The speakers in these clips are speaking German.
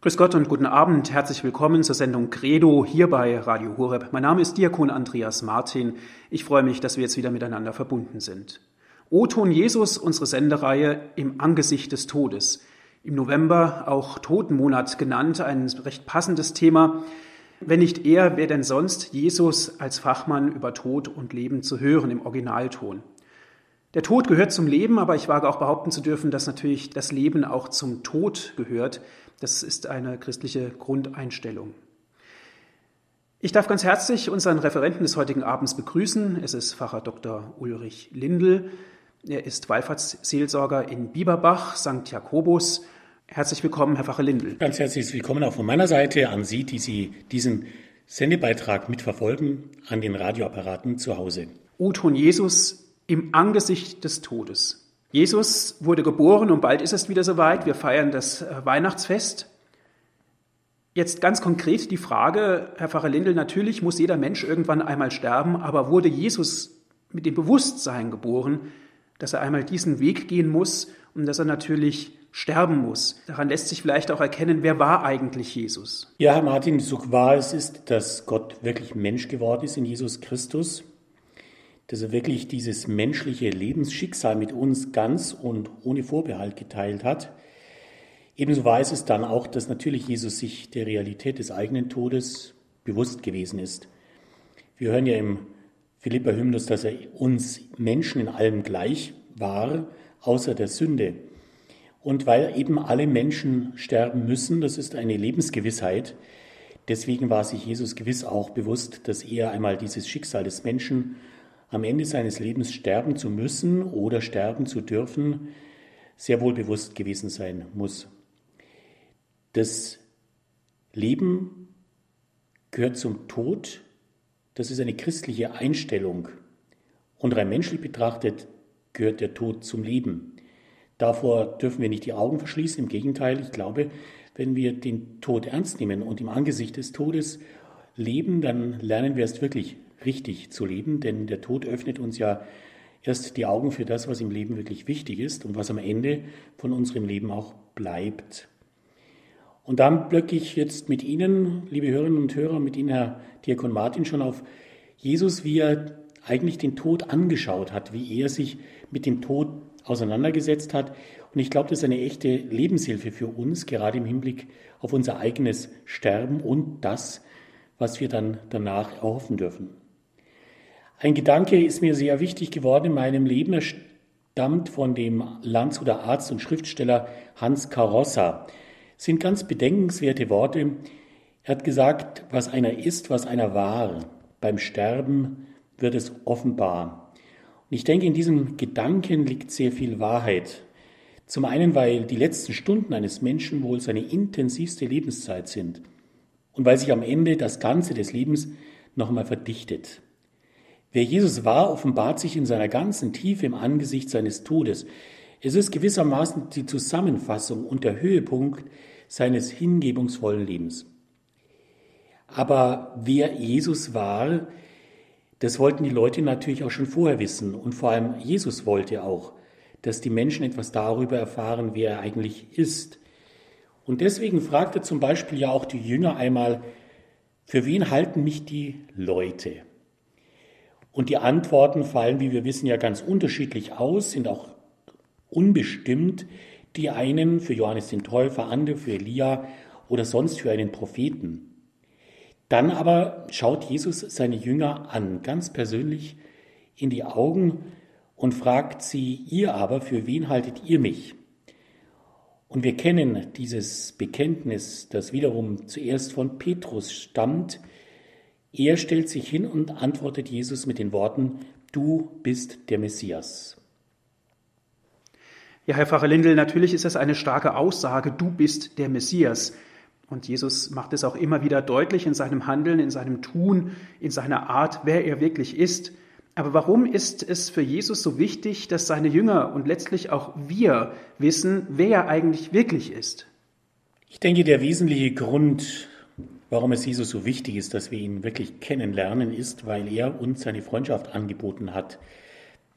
Grüß Gott und guten Abend. Herzlich willkommen zur Sendung Credo hier bei Radio Horeb. Mein Name ist Diakon Andreas Martin. Ich freue mich, dass wir jetzt wieder miteinander verbunden sind. O-Ton Jesus, unsere Sendereihe im Angesicht des Todes. Im November auch Totenmonat genannt, ein recht passendes Thema. Wenn nicht er, wer denn sonst Jesus als Fachmann über Tod und Leben zu hören im Originalton? Der Tod gehört zum Leben, aber ich wage auch behaupten zu dürfen, dass natürlich das Leben auch zum Tod gehört. Das ist eine christliche Grundeinstellung. Ich darf ganz herzlich unseren Referenten des heutigen Abends begrüßen. Es ist Pfarrer Dr. Ulrich Lindl. Er ist Wallfahrtsseelsorger in Bieberbach, St. Jakobus. Herzlich willkommen, Herr Pfarrer Lindl. Ganz herzlich willkommen auch von meiner Seite an Sie, die Sie diesen Sendebeitrag mitverfolgen, an den Radioapparaten zu Hause. Uton Jesus im Angesicht des Todes. Jesus wurde geboren und bald ist es wieder soweit. Wir feiern das äh, Weihnachtsfest. Jetzt ganz konkret die Frage, Herr Pfarrer Lindel, natürlich muss jeder Mensch irgendwann einmal sterben, aber wurde Jesus mit dem Bewusstsein geboren, dass er einmal diesen Weg gehen muss und dass er natürlich sterben muss. Daran lässt sich vielleicht auch erkennen, wer war eigentlich Jesus? Ja, Herr Martin, so wahr es ist, dass Gott wirklich Mensch geworden ist in Jesus Christus dass er wirklich dieses menschliche Lebensschicksal mit uns ganz und ohne Vorbehalt geteilt hat. Ebenso weiß es dann auch, dass natürlich Jesus sich der Realität des eigenen Todes bewusst gewesen ist. Wir hören ja im Philippa-Hymnus, dass er uns Menschen in allem gleich war, außer der Sünde. Und weil eben alle Menschen sterben müssen, das ist eine Lebensgewissheit, deswegen war sich Jesus gewiss auch bewusst, dass er einmal dieses Schicksal des Menschen am Ende seines Lebens sterben zu müssen oder sterben zu dürfen, sehr wohl bewusst gewesen sein muss. Das Leben gehört zum Tod, das ist eine christliche Einstellung. Und rein menschlich betrachtet gehört der Tod zum Leben. Davor dürfen wir nicht die Augen verschließen, im Gegenteil, ich glaube, wenn wir den Tod ernst nehmen und im Angesicht des Todes leben, dann lernen wir es wirklich richtig zu leben, denn der Tod öffnet uns ja erst die Augen für das, was im Leben wirklich wichtig ist und was am Ende von unserem Leben auch bleibt. Und dann blöcke ich jetzt mit Ihnen, liebe Hörerinnen und Hörer, mit Ihnen, Herr Diakon Martin, schon auf Jesus, wie er eigentlich den Tod angeschaut hat, wie er sich mit dem Tod auseinandergesetzt hat. Und ich glaube, das ist eine echte Lebenshilfe für uns, gerade im Hinblick auf unser eigenes Sterben und das, was wir dann danach erhoffen dürfen. Ein Gedanke ist mir sehr wichtig geworden in meinem Leben. Er stammt von dem Landshuter Arzt und Schriftsteller Hans Karossa. Es sind ganz bedenkenswerte Worte. Er hat gesagt, was einer ist, was einer war, beim Sterben wird es offenbar. Und ich denke, in diesem Gedanken liegt sehr viel Wahrheit. Zum einen, weil die letzten Stunden eines Menschen wohl seine intensivste Lebenszeit sind und weil sich am Ende das Ganze des Lebens nochmal verdichtet. Wer Jesus war, offenbart sich in seiner ganzen Tiefe im Angesicht seines Todes. Es ist gewissermaßen die Zusammenfassung und der Höhepunkt seines hingebungsvollen Lebens. Aber wer Jesus war, das wollten die Leute natürlich auch schon vorher wissen. Und vor allem Jesus wollte auch, dass die Menschen etwas darüber erfahren, wer er eigentlich ist. Und deswegen fragte zum Beispiel ja auch die Jünger einmal, für wen halten mich die Leute? Und die Antworten fallen, wie wir wissen, ja ganz unterschiedlich aus, sind auch unbestimmt. Die einen für Johannes den Täufer, andere für Elia oder sonst für einen Propheten. Dann aber schaut Jesus seine Jünger an, ganz persönlich in die Augen und fragt sie, ihr aber, für wen haltet ihr mich? Und wir kennen dieses Bekenntnis, das wiederum zuerst von Petrus stammt, er stellt sich hin und antwortet Jesus mit den Worten, du bist der Messias. Ja, Herr Pfarrer Lindel, natürlich ist das eine starke Aussage, du bist der Messias. Und Jesus macht es auch immer wieder deutlich in seinem Handeln, in seinem Tun, in seiner Art, wer er wirklich ist. Aber warum ist es für Jesus so wichtig, dass seine Jünger und letztlich auch wir wissen, wer er eigentlich wirklich ist? Ich denke, der wesentliche Grund, Warum es Jesus so wichtig ist, dass wir ihn wirklich kennenlernen, ist, weil er uns seine Freundschaft angeboten hat.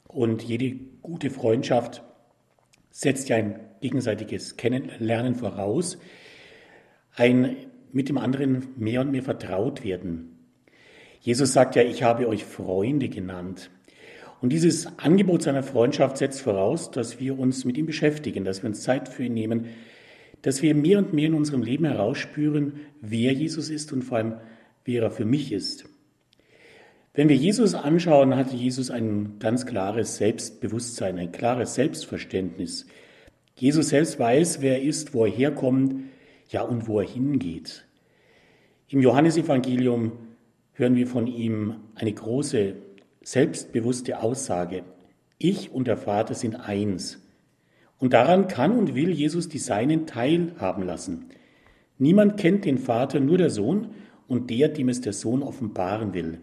Und jede gute Freundschaft setzt ja ein gegenseitiges Kennenlernen voraus. ein mit dem anderen mehr und mehr vertraut werden. Jesus sagt ja, ich habe euch Freunde genannt. Und dieses Angebot seiner Freundschaft setzt voraus, dass wir uns mit ihm beschäftigen, dass wir uns Zeit für ihn nehmen, dass wir mehr und mehr in unserem Leben herausspüren, wer Jesus ist und vor allem, wer er für mich ist. Wenn wir Jesus anschauen, hatte Jesus ein ganz klares Selbstbewusstsein, ein klares Selbstverständnis. Jesus selbst weiß, wer er ist, wo er herkommt, ja und wo er hingeht. Im Johannesevangelium hören wir von ihm eine große, selbstbewusste Aussage. Ich und der Vater sind eins. Und daran kann und will Jesus die Seinen teilhaben lassen. Niemand kennt den Vater, nur der Sohn und der, dem es der Sohn offenbaren will.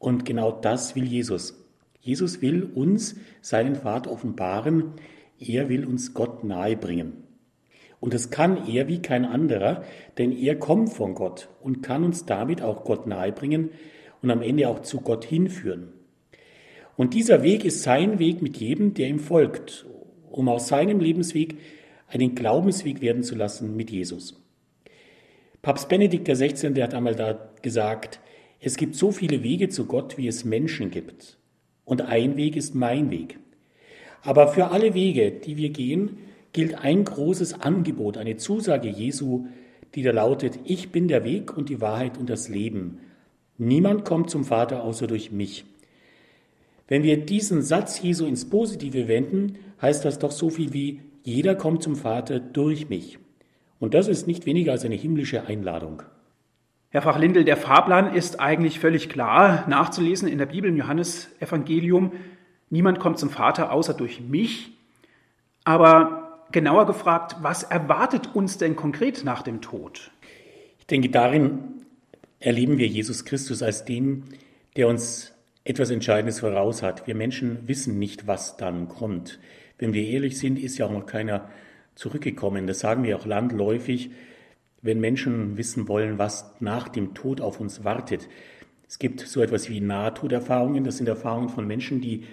Und genau das will Jesus. Jesus will uns seinen Vater offenbaren. Er will uns Gott nahebringen. Und das kann er wie kein anderer, denn er kommt von Gott und kann uns damit auch Gott nahebringen und am Ende auch zu Gott hinführen. Und dieser Weg ist sein Weg mit jedem, der ihm folgt, um aus seinem Lebensweg einen Glaubensweg werden zu lassen mit Jesus. Papst Benedikt XVI. Hat einmal da gesagt, es gibt so viele Wege zu Gott, wie es Menschen gibt. Und ein Weg ist mein Weg. Aber für alle Wege, die wir gehen, gilt ein großes Angebot, eine Zusage Jesu, die da lautet, ich bin der Weg und die Wahrheit und das Leben. Niemand kommt zum Vater außer durch mich. Wenn wir diesen Satz Jesu ins Positive wenden, heißt das doch so viel wie, jeder kommt zum Vater durch mich. Und das ist nicht weniger als eine himmlische Einladung. Herr Fachlindel, der Fahrplan ist eigentlich völlig klar nachzulesen in der Bibel im Johannesevangelium. Niemand kommt zum Vater außer durch mich. Aber genauer gefragt, was erwartet uns denn konkret nach dem Tod? Ich denke, darin erleben wir Jesus Christus als den, der uns etwas Entscheidendes voraus hat. Wir Menschen wissen nicht, was dann kommt. Wenn wir ehrlich sind, ist ja auch noch keiner zurückgekommen. Das sagen wir auch landläufig wenn Menschen wissen wollen, was nach dem Tod auf uns wartet. Es gibt so etwas wie Nahtoderfahrungen. Das sind Erfahrungen von Menschen, die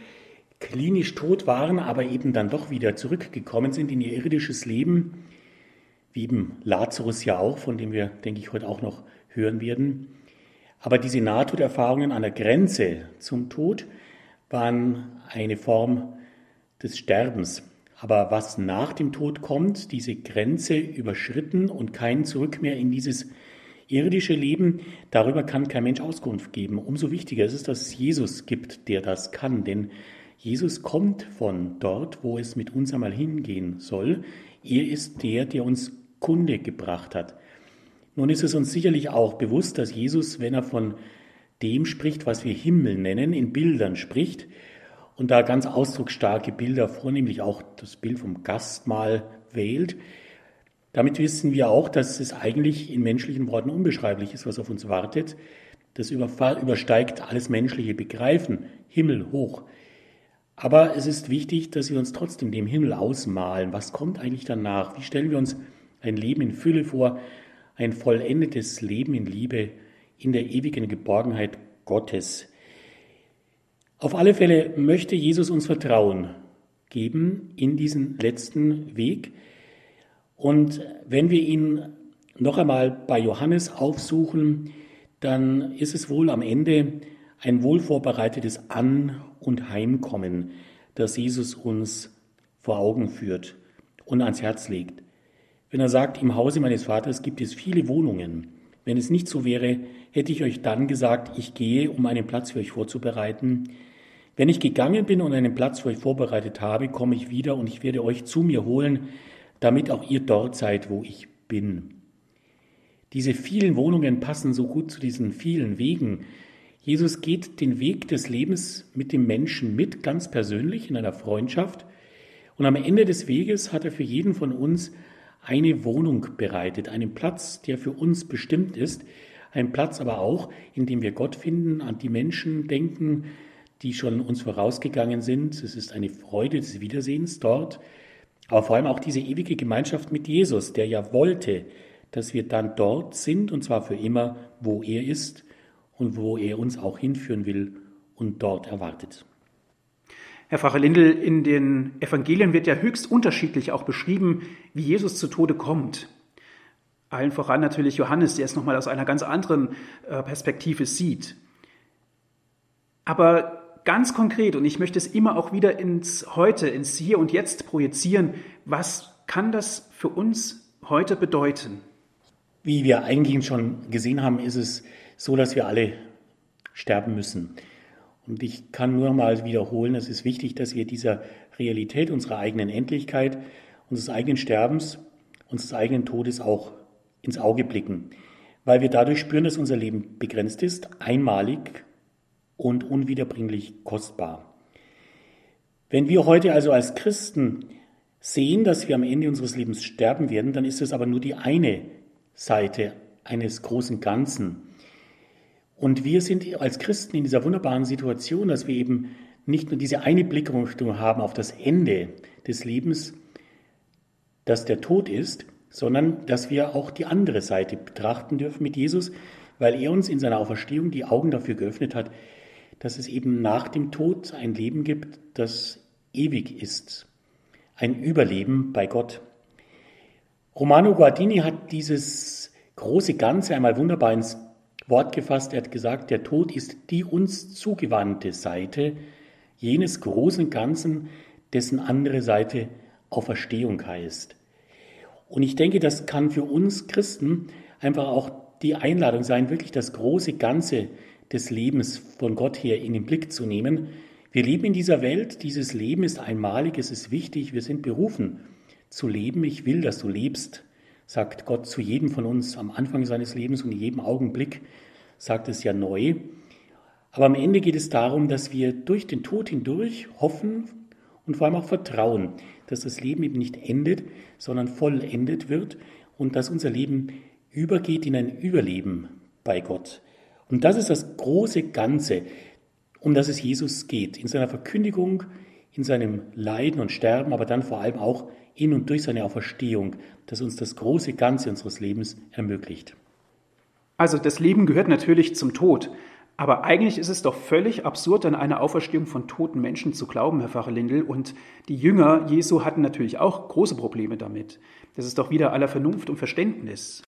klinisch tot waren, aber eben dann doch wieder zurückgekommen sind in ihr irdisches Leben, wie eben Lazarus ja auch, von dem wir, denke ich, heute auch noch hören werden. Aber diese Nahtoderfahrungen an der Grenze zum Tod waren eine Form des Sterbens. Aber was nach dem Tod kommt, diese Grenze überschritten und kein Zurück mehr in dieses irdische Leben, darüber kann kein Mensch Auskunft geben. Umso wichtiger ist es, dass es Jesus gibt, der das kann. Denn Jesus kommt von dort, wo es mit uns einmal hingehen soll. Er ist der, der uns Kunde gebracht hat. Nun ist es uns sicherlich auch bewusst, dass Jesus, wenn er von dem spricht, was wir Himmel nennen, in Bildern spricht und da ganz ausdrucksstarke Bilder, vornehmlich auch das Bild vom Gastmahl wählt. Damit wissen wir auch, dass es eigentlich in menschlichen Worten unbeschreiblich ist, was auf uns wartet. Das übersteigt alles menschliche Begreifen, Himmel hoch. Aber es ist wichtig, dass wir uns trotzdem dem Himmel ausmalen. Was kommt eigentlich danach? Wie stellen wir uns ein Leben in Fülle vor, ein vollendetes Leben in Liebe, in der ewigen Geborgenheit Gottes? Auf alle Fälle möchte Jesus uns Vertrauen geben in diesen letzten Weg. Und wenn wir ihn noch einmal bei Johannes aufsuchen, dann ist es wohl am Ende ein wohlvorbereitetes An- und Heimkommen, das Jesus uns vor Augen führt und ans Herz legt. Wenn er sagt, im Hause meines Vaters gibt es viele Wohnungen. Wenn es nicht so wäre, hätte ich euch dann gesagt, ich gehe, um einen Platz für euch vorzubereiten. Wenn ich gegangen bin und einen Platz für euch vorbereitet habe, komme ich wieder und ich werde euch zu mir holen, damit auch ihr dort seid, wo ich bin. Diese vielen Wohnungen passen so gut zu diesen vielen Wegen. Jesus geht den Weg des Lebens mit dem Menschen mit, ganz persönlich in einer Freundschaft. Und am Ende des Weges hat er für jeden von uns eine Wohnung bereitet, einen Platz, der für uns bestimmt ist, ein Platz aber auch, in dem wir Gott finden, an die Menschen denken, die schon uns vorausgegangen sind. Es ist eine Freude des Wiedersehens dort, aber vor allem auch diese ewige Gemeinschaft mit Jesus, der ja wollte, dass wir dann dort sind und zwar für immer, wo er ist und wo er uns auch hinführen will und dort erwartet. Herr Pfarrer Lindel, in den Evangelien wird ja höchst unterschiedlich auch beschrieben, wie Jesus zu Tode kommt. Allen voran natürlich Johannes, der es nochmal aus einer ganz anderen äh, Perspektive sieht. Aber ganz konkret, und ich möchte es immer auch wieder ins Heute, ins Hier und Jetzt projizieren, was kann das für uns heute bedeuten? Wie wir eingehend schon gesehen haben, ist es so, dass wir alle sterben müssen. Und ich kann nur mal wiederholen, es ist wichtig, dass wir dieser Realität unserer eigenen Endlichkeit, unseres eigenen Sterbens, unseres eigenen Todes auch ins Auge blicken, weil wir dadurch spüren, dass unser Leben begrenzt ist, einmalig und unwiederbringlich kostbar. Wenn wir heute also als Christen sehen, dass wir am Ende unseres Lebens sterben werden, dann ist es aber nur die eine Seite eines großen Ganzen. Und wir sind als Christen in dieser wunderbaren Situation, dass wir eben nicht nur diese eine Blickrichtung haben auf das Ende des Lebens, dass der Tod ist, sondern dass wir auch die andere Seite betrachten dürfen mit Jesus, weil er uns in seiner Auferstehung die Augen dafür geöffnet hat, dass es eben nach dem Tod ein Leben gibt, das ewig ist, ein Überleben bei Gott. Romano Guardini hat dieses große Ganze einmal wunderbar ins Wort gefasst. Er hat gesagt, der Tod ist die uns zugewandte Seite jenes großen Ganzen, dessen andere Seite Auferstehung heißt. Und ich denke, das kann für uns Christen einfach auch die Einladung sein, wirklich das große Ganze des Lebens von Gott her in den Blick zu nehmen. Wir leben in dieser Welt, dieses Leben ist einmalig, es ist wichtig, wir sind berufen zu leben. Ich will, dass du lebst sagt Gott zu jedem von uns am Anfang seines Lebens und in jedem Augenblick, sagt es ja neu. Aber am Ende geht es darum, dass wir durch den Tod hindurch hoffen und vor allem auch vertrauen, dass das Leben eben nicht endet, sondern vollendet wird und dass unser Leben übergeht in ein Überleben bei Gott. Und das ist das große Ganze, um das es Jesus geht, in seiner Verkündigung, in seinem Leiden und Sterben, aber dann vor allem auch in und durch seine Auferstehung, das uns das große Ganze unseres Lebens ermöglicht. Also das Leben gehört natürlich zum Tod. Aber eigentlich ist es doch völlig absurd, an eine Auferstehung von toten Menschen zu glauben, Herr Pfarrer Lindel. Und die Jünger Jesu hatten natürlich auch große Probleme damit. Das ist doch wieder aller Vernunft und Verständnis.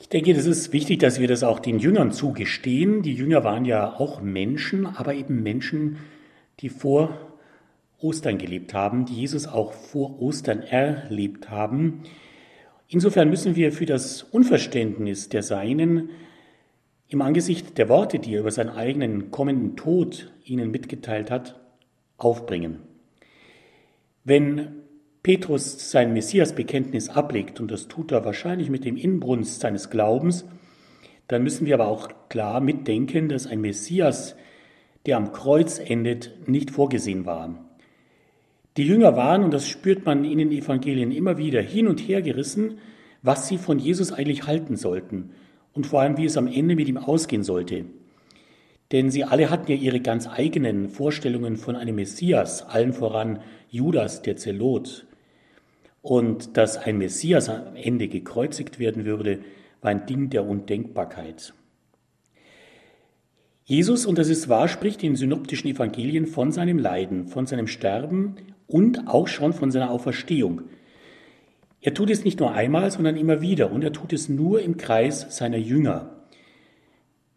Ich denke, das ist wichtig, dass wir das auch den Jüngern zugestehen. Die Jünger waren ja auch Menschen, aber eben Menschen, die vor Ostern gelebt haben, die Jesus auch vor Ostern erlebt haben. Insofern müssen wir für das Unverständnis der Seinen im Angesicht der Worte, die er über seinen eigenen kommenden Tod ihnen mitgeteilt hat, aufbringen. Wenn Petrus sein Messiasbekenntnis ablegt, und das tut er wahrscheinlich mit dem Inbrunst seines Glaubens, dann müssen wir aber auch klar mitdenken, dass ein Messias, der am Kreuz endet, nicht vorgesehen war. Die Jünger waren, und das spürt man in den Evangelien immer wieder, hin und her gerissen, was sie von Jesus eigentlich halten sollten und vor allem, wie es am Ende mit ihm ausgehen sollte. Denn sie alle hatten ja ihre ganz eigenen Vorstellungen von einem Messias, allen voran Judas, der Zelot. Und dass ein Messias am Ende gekreuzigt werden würde, war ein Ding der Undenkbarkeit. Jesus, und das ist wahr, spricht in synoptischen Evangelien von seinem Leiden, von seinem Sterben und auch schon von seiner Auferstehung. Er tut es nicht nur einmal, sondern immer wieder und er tut es nur im Kreis seiner Jünger.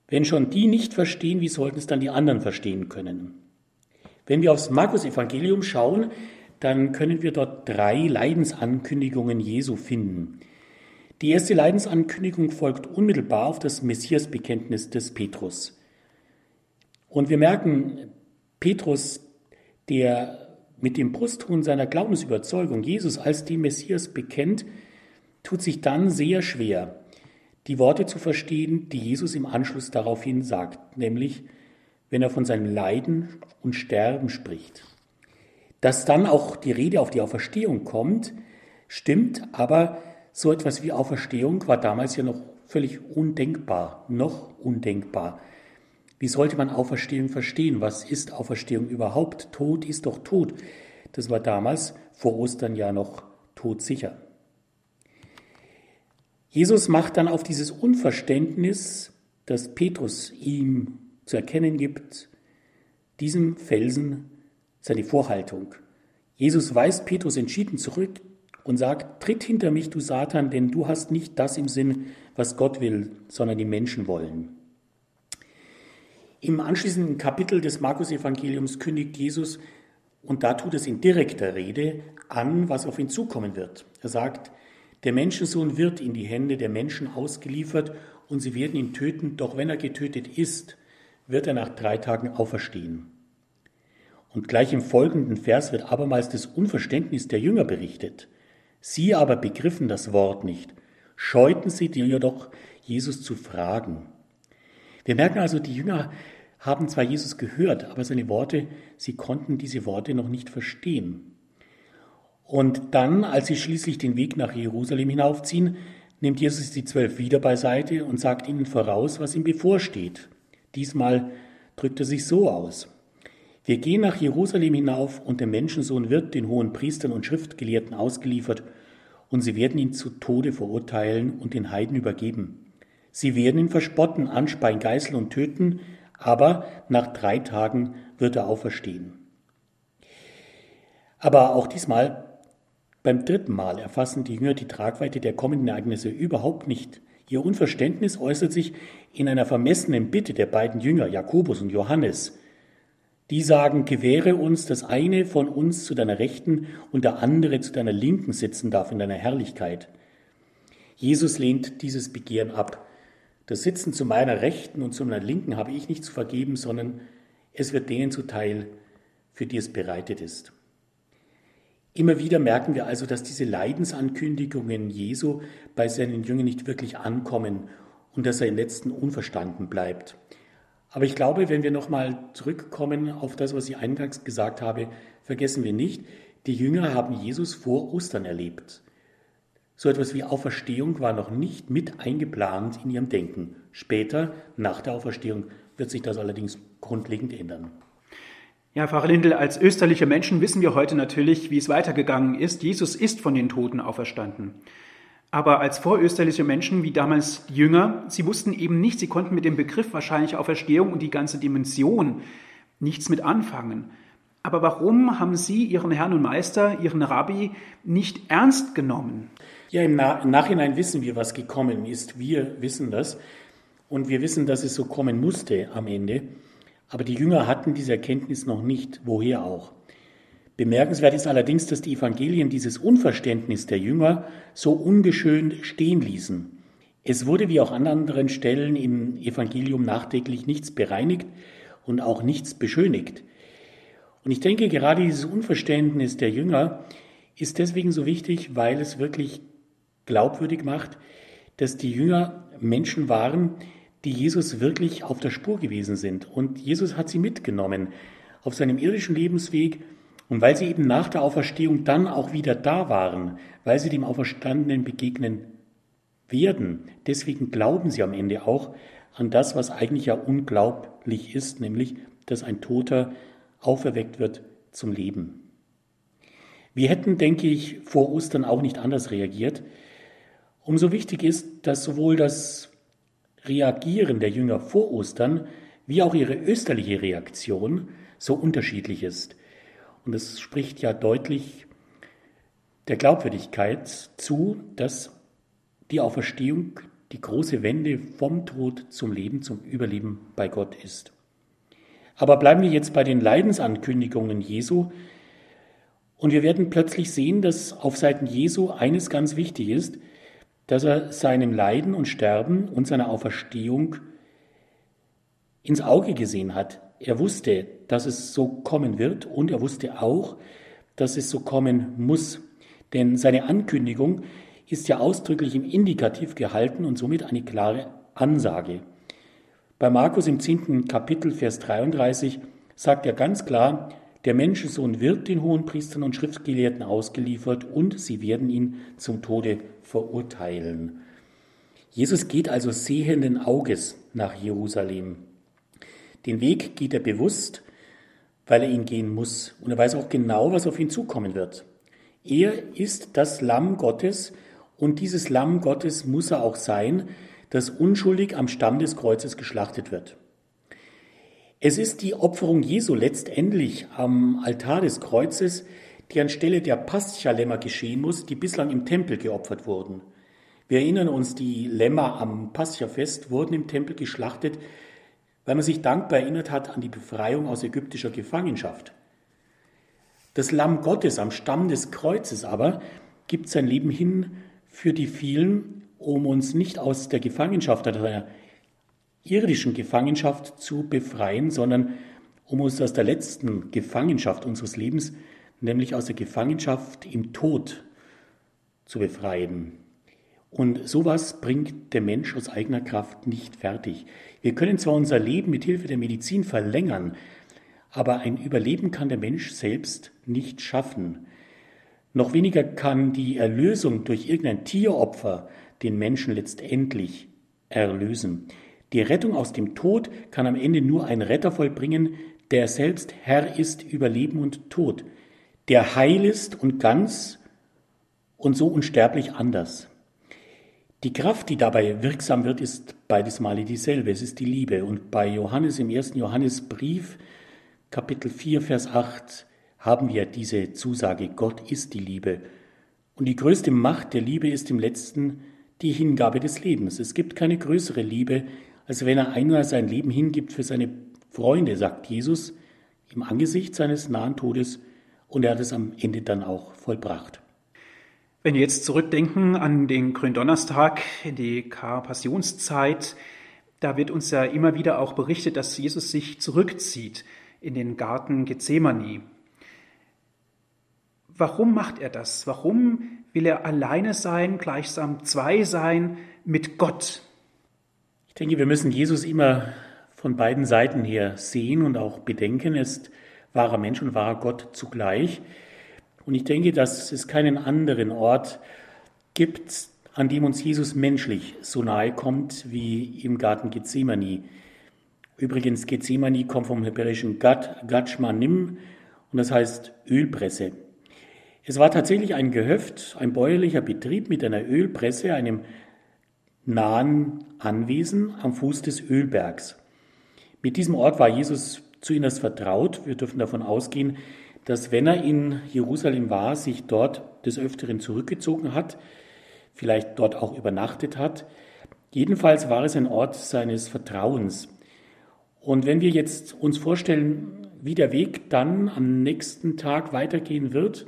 Wenn schon die nicht verstehen, wie sollten es dann die anderen verstehen können? Wenn wir aufs Markus-Evangelium schauen, dann können wir dort drei Leidensankündigungen Jesu finden. Die erste Leidensankündigung folgt unmittelbar auf das Messiasbekenntnis des Petrus. Und wir merken, Petrus, der mit dem Brustton seiner Glaubensüberzeugung Jesus als den Messias bekennt, tut sich dann sehr schwer, die Worte zu verstehen, die Jesus im Anschluss daraufhin sagt, nämlich wenn er von seinem Leiden und Sterben spricht. Dass dann auch die Rede auf die Auferstehung kommt, stimmt, aber so etwas wie Auferstehung war damals ja noch völlig undenkbar, noch undenkbar. Wie sollte man Auferstehung verstehen? Was ist Auferstehung überhaupt? Tod ist doch Tod. Das war damals vor Ostern ja noch todsicher. Jesus macht dann auf dieses Unverständnis, das Petrus ihm zu erkennen gibt, diesem Felsen seine Vorhaltung. Jesus weist Petrus entschieden zurück und sagt, tritt hinter mich, du Satan, denn du hast nicht das im Sinn, was Gott will, sondern die Menschen wollen. Im anschließenden Kapitel des Markus-Evangeliums kündigt Jesus, und da tut es in direkter Rede, an, was auf ihn zukommen wird. Er sagt, der Menschensohn wird in die Hände der Menschen ausgeliefert und sie werden ihn töten, doch wenn er getötet ist, wird er nach drei Tagen auferstehen. Und gleich im folgenden Vers wird abermals das Unverständnis der Jünger berichtet. Sie aber begriffen das Wort nicht, scheuten sie jedoch, Jesus zu fragen. Wir merken also, die Jünger haben zwar Jesus gehört, aber seine Worte, sie konnten diese Worte noch nicht verstehen. Und dann, als sie schließlich den Weg nach Jerusalem hinaufziehen, nimmt Jesus die zwölf wieder beiseite und sagt ihnen voraus, was ihm bevorsteht. Diesmal drückt er sich so aus. Wir gehen nach Jerusalem hinauf und der Menschensohn wird den hohen Priestern und Schriftgelehrten ausgeliefert und sie werden ihn zu Tode verurteilen und den Heiden übergeben. Sie werden ihn verspotten, anspeien, geißeln und töten, aber nach drei Tagen wird er auferstehen. Aber auch diesmal, beim dritten Mal, erfassen die Jünger die Tragweite der kommenden Ereignisse überhaupt nicht. Ihr Unverständnis äußert sich in einer vermessenen Bitte der beiden Jünger, Jakobus und Johannes, die sagen, gewähre uns, dass eine von uns zu deiner Rechten und der andere zu deiner Linken sitzen darf in deiner Herrlichkeit. Jesus lehnt dieses Begehren ab. Das Sitzen zu meiner Rechten und zu meiner Linken habe ich nicht zu vergeben, sondern es wird denen zuteil, für die es bereitet ist. Immer wieder merken wir also, dass diese Leidensankündigungen Jesu bei seinen Jüngern nicht wirklich ankommen und dass er im letzten unverstanden bleibt. Aber ich glaube, wenn wir nochmal zurückkommen auf das, was ich eingangs gesagt habe, vergessen wir nicht, die Jünger haben Jesus vor Ostern erlebt. So etwas wie Auferstehung war noch nicht mit eingeplant in ihrem Denken. Später, nach der Auferstehung, wird sich das allerdings grundlegend ändern. Ja, Pfarrer Lindel, als österliche Menschen wissen wir heute natürlich, wie es weitergegangen ist. Jesus ist von den Toten auferstanden. Aber als vorösterliche Menschen, wie damals die Jünger, sie wussten eben nicht, sie konnten mit dem Begriff wahrscheinlich Auferstehung und die ganze Dimension nichts mit anfangen. Aber warum haben Sie Ihren Herrn und Meister, Ihren Rabbi, nicht ernst genommen? Ja, im, Na im Nachhinein wissen wir, was gekommen ist. Wir wissen das. Und wir wissen, dass es so kommen musste am Ende. Aber die Jünger hatten diese Erkenntnis noch nicht. Woher auch? Bemerkenswert ist allerdings, dass die Evangelien dieses Unverständnis der Jünger so ungeschönt stehen ließen. Es wurde wie auch an anderen Stellen im Evangelium nachträglich nichts bereinigt und auch nichts beschönigt. Und ich denke, gerade dieses Unverständnis der Jünger ist deswegen so wichtig, weil es wirklich glaubwürdig macht, dass die Jünger Menschen waren, die Jesus wirklich auf der Spur gewesen sind. Und Jesus hat sie mitgenommen auf seinem irdischen Lebensweg und weil sie eben nach der Auferstehung dann auch wieder da waren, weil sie dem Auferstandenen begegnen werden, deswegen glauben sie am Ende auch an das, was eigentlich ja unglaublich ist, nämlich, dass ein Toter auferweckt wird zum Leben. Wir hätten, denke ich, vor Ostern auch nicht anders reagiert. Umso wichtig ist, dass sowohl das Reagieren der Jünger vor Ostern wie auch ihre österliche Reaktion so unterschiedlich ist. Und es spricht ja deutlich der Glaubwürdigkeit zu, dass die Auferstehung die große Wende vom Tod zum Leben, zum Überleben bei Gott ist. Aber bleiben wir jetzt bei den Leidensankündigungen Jesu. Und wir werden plötzlich sehen, dass auf Seiten Jesu eines ganz wichtig ist, dass er seinem Leiden und Sterben und seiner Auferstehung ins Auge gesehen hat. Er wusste, dass es so kommen wird und er wusste auch, dass es so kommen muss. Denn seine Ankündigung ist ja ausdrücklich im Indikativ gehalten und somit eine klare Ansage. Bei Markus im 10. Kapitel, Vers 33 sagt er ganz klar, der Menschensohn wird den hohen Priestern und Schriftgelehrten ausgeliefert und sie werden ihn zum Tode verurteilen. Jesus geht also sehenden Auges nach Jerusalem. Den Weg geht er bewusst, weil er ihn gehen muss. Und er weiß auch genau, was auf ihn zukommen wird. Er ist das Lamm Gottes und dieses Lamm Gottes muss er auch sein, das unschuldig am Stamm des Kreuzes geschlachtet wird. Es ist die Opferung Jesu letztendlich am Altar des Kreuzes, die anstelle der Paschalämmer geschehen muss, die bislang im Tempel geopfert wurden. Wir erinnern uns, die Lämmer am Paschafest wurden im Tempel geschlachtet, weil man sich dankbar erinnert hat an die Befreiung aus ägyptischer Gefangenschaft. Das Lamm Gottes am Stamm des Kreuzes aber gibt sein Leben hin für die vielen, um uns nicht aus der Gefangenschaft, der irdischen Gefangenschaft zu befreien, sondern um uns aus der letzten Gefangenschaft unseres Lebens, nämlich aus der Gefangenschaft im Tod, zu befreien. Und sowas bringt der Mensch aus eigener Kraft nicht fertig. Wir können zwar unser Leben mit Hilfe der Medizin verlängern, aber ein Überleben kann der Mensch selbst nicht schaffen. Noch weniger kann die Erlösung durch irgendein Tieropfer den Menschen letztendlich erlösen. Die Rettung aus dem Tod kann am Ende nur ein Retter vollbringen, der selbst Herr ist über Leben und Tod, der heil ist und ganz und so unsterblich anders. Die Kraft, die dabei wirksam wird, ist beides Male dieselbe. Es ist die Liebe. Und bei Johannes im ersten Johannesbrief, Kapitel 4, Vers 8, haben wir diese Zusage, Gott ist die Liebe. Und die größte Macht der Liebe ist im letzten die Hingabe des Lebens. Es gibt keine größere Liebe, als wenn er einmal sein Leben hingibt für seine Freunde, sagt Jesus, im Angesicht seines nahen Todes. Und er hat es am Ende dann auch vollbracht. Wenn wir jetzt zurückdenken an den Gründonnerstag, in die Karpassionszeit, da wird uns ja immer wieder auch berichtet, dass Jesus sich zurückzieht in den Garten Gethsemane. Warum macht er das? Warum will er alleine sein, gleichsam zwei sein mit Gott? Ich denke, wir müssen Jesus immer von beiden Seiten her sehen und auch bedenken. Er ist wahrer Mensch und wahrer Gott zugleich. Und ich denke, dass es keinen anderen Ort gibt, an dem uns Jesus menschlich so nahe kommt wie im Garten Gethsemane. Übrigens, Gethsemane kommt vom hebräischen Gad, Gatschmanim und das heißt Ölpresse. Es war tatsächlich ein Gehöft, ein bäuerlicher Betrieb mit einer Ölpresse, einem nahen Anwesen am Fuß des Ölbergs. Mit diesem Ort war Jesus zu ihnen vertraut. Wir dürfen davon ausgehen, dass wenn er in Jerusalem war, sich dort des Öfteren zurückgezogen hat, vielleicht dort auch übernachtet hat. Jedenfalls war es ein Ort seines Vertrauens. Und wenn wir jetzt uns vorstellen, wie der Weg dann am nächsten Tag weitergehen wird,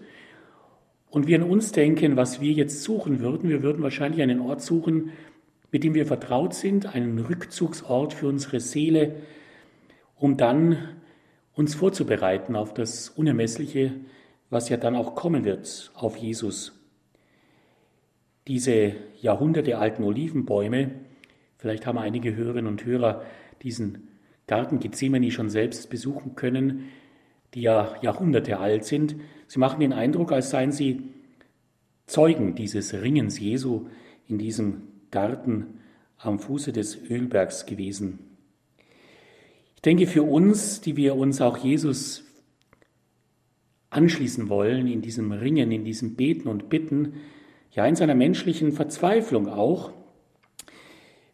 und wir an uns denken, was wir jetzt suchen würden, wir würden wahrscheinlich einen Ort suchen, mit dem wir vertraut sind, einen Rückzugsort für unsere Seele, um dann uns vorzubereiten auf das Unermessliche, was ja dann auch kommen wird, auf Jesus. Diese Jahrhunderte alten Olivenbäume, vielleicht haben einige Hörerinnen und Hörer diesen Garten Gethsemane schon selbst besuchen können, die ja Jahrhunderte alt sind. Sie machen den Eindruck, als seien sie Zeugen dieses Ringens Jesu in diesem Garten am Fuße des Ölbergs gewesen. Ich denke, für uns, die wir uns auch Jesus anschließen wollen, in diesem Ringen, in diesem Beten und Bitten, ja in seiner menschlichen Verzweiflung auch,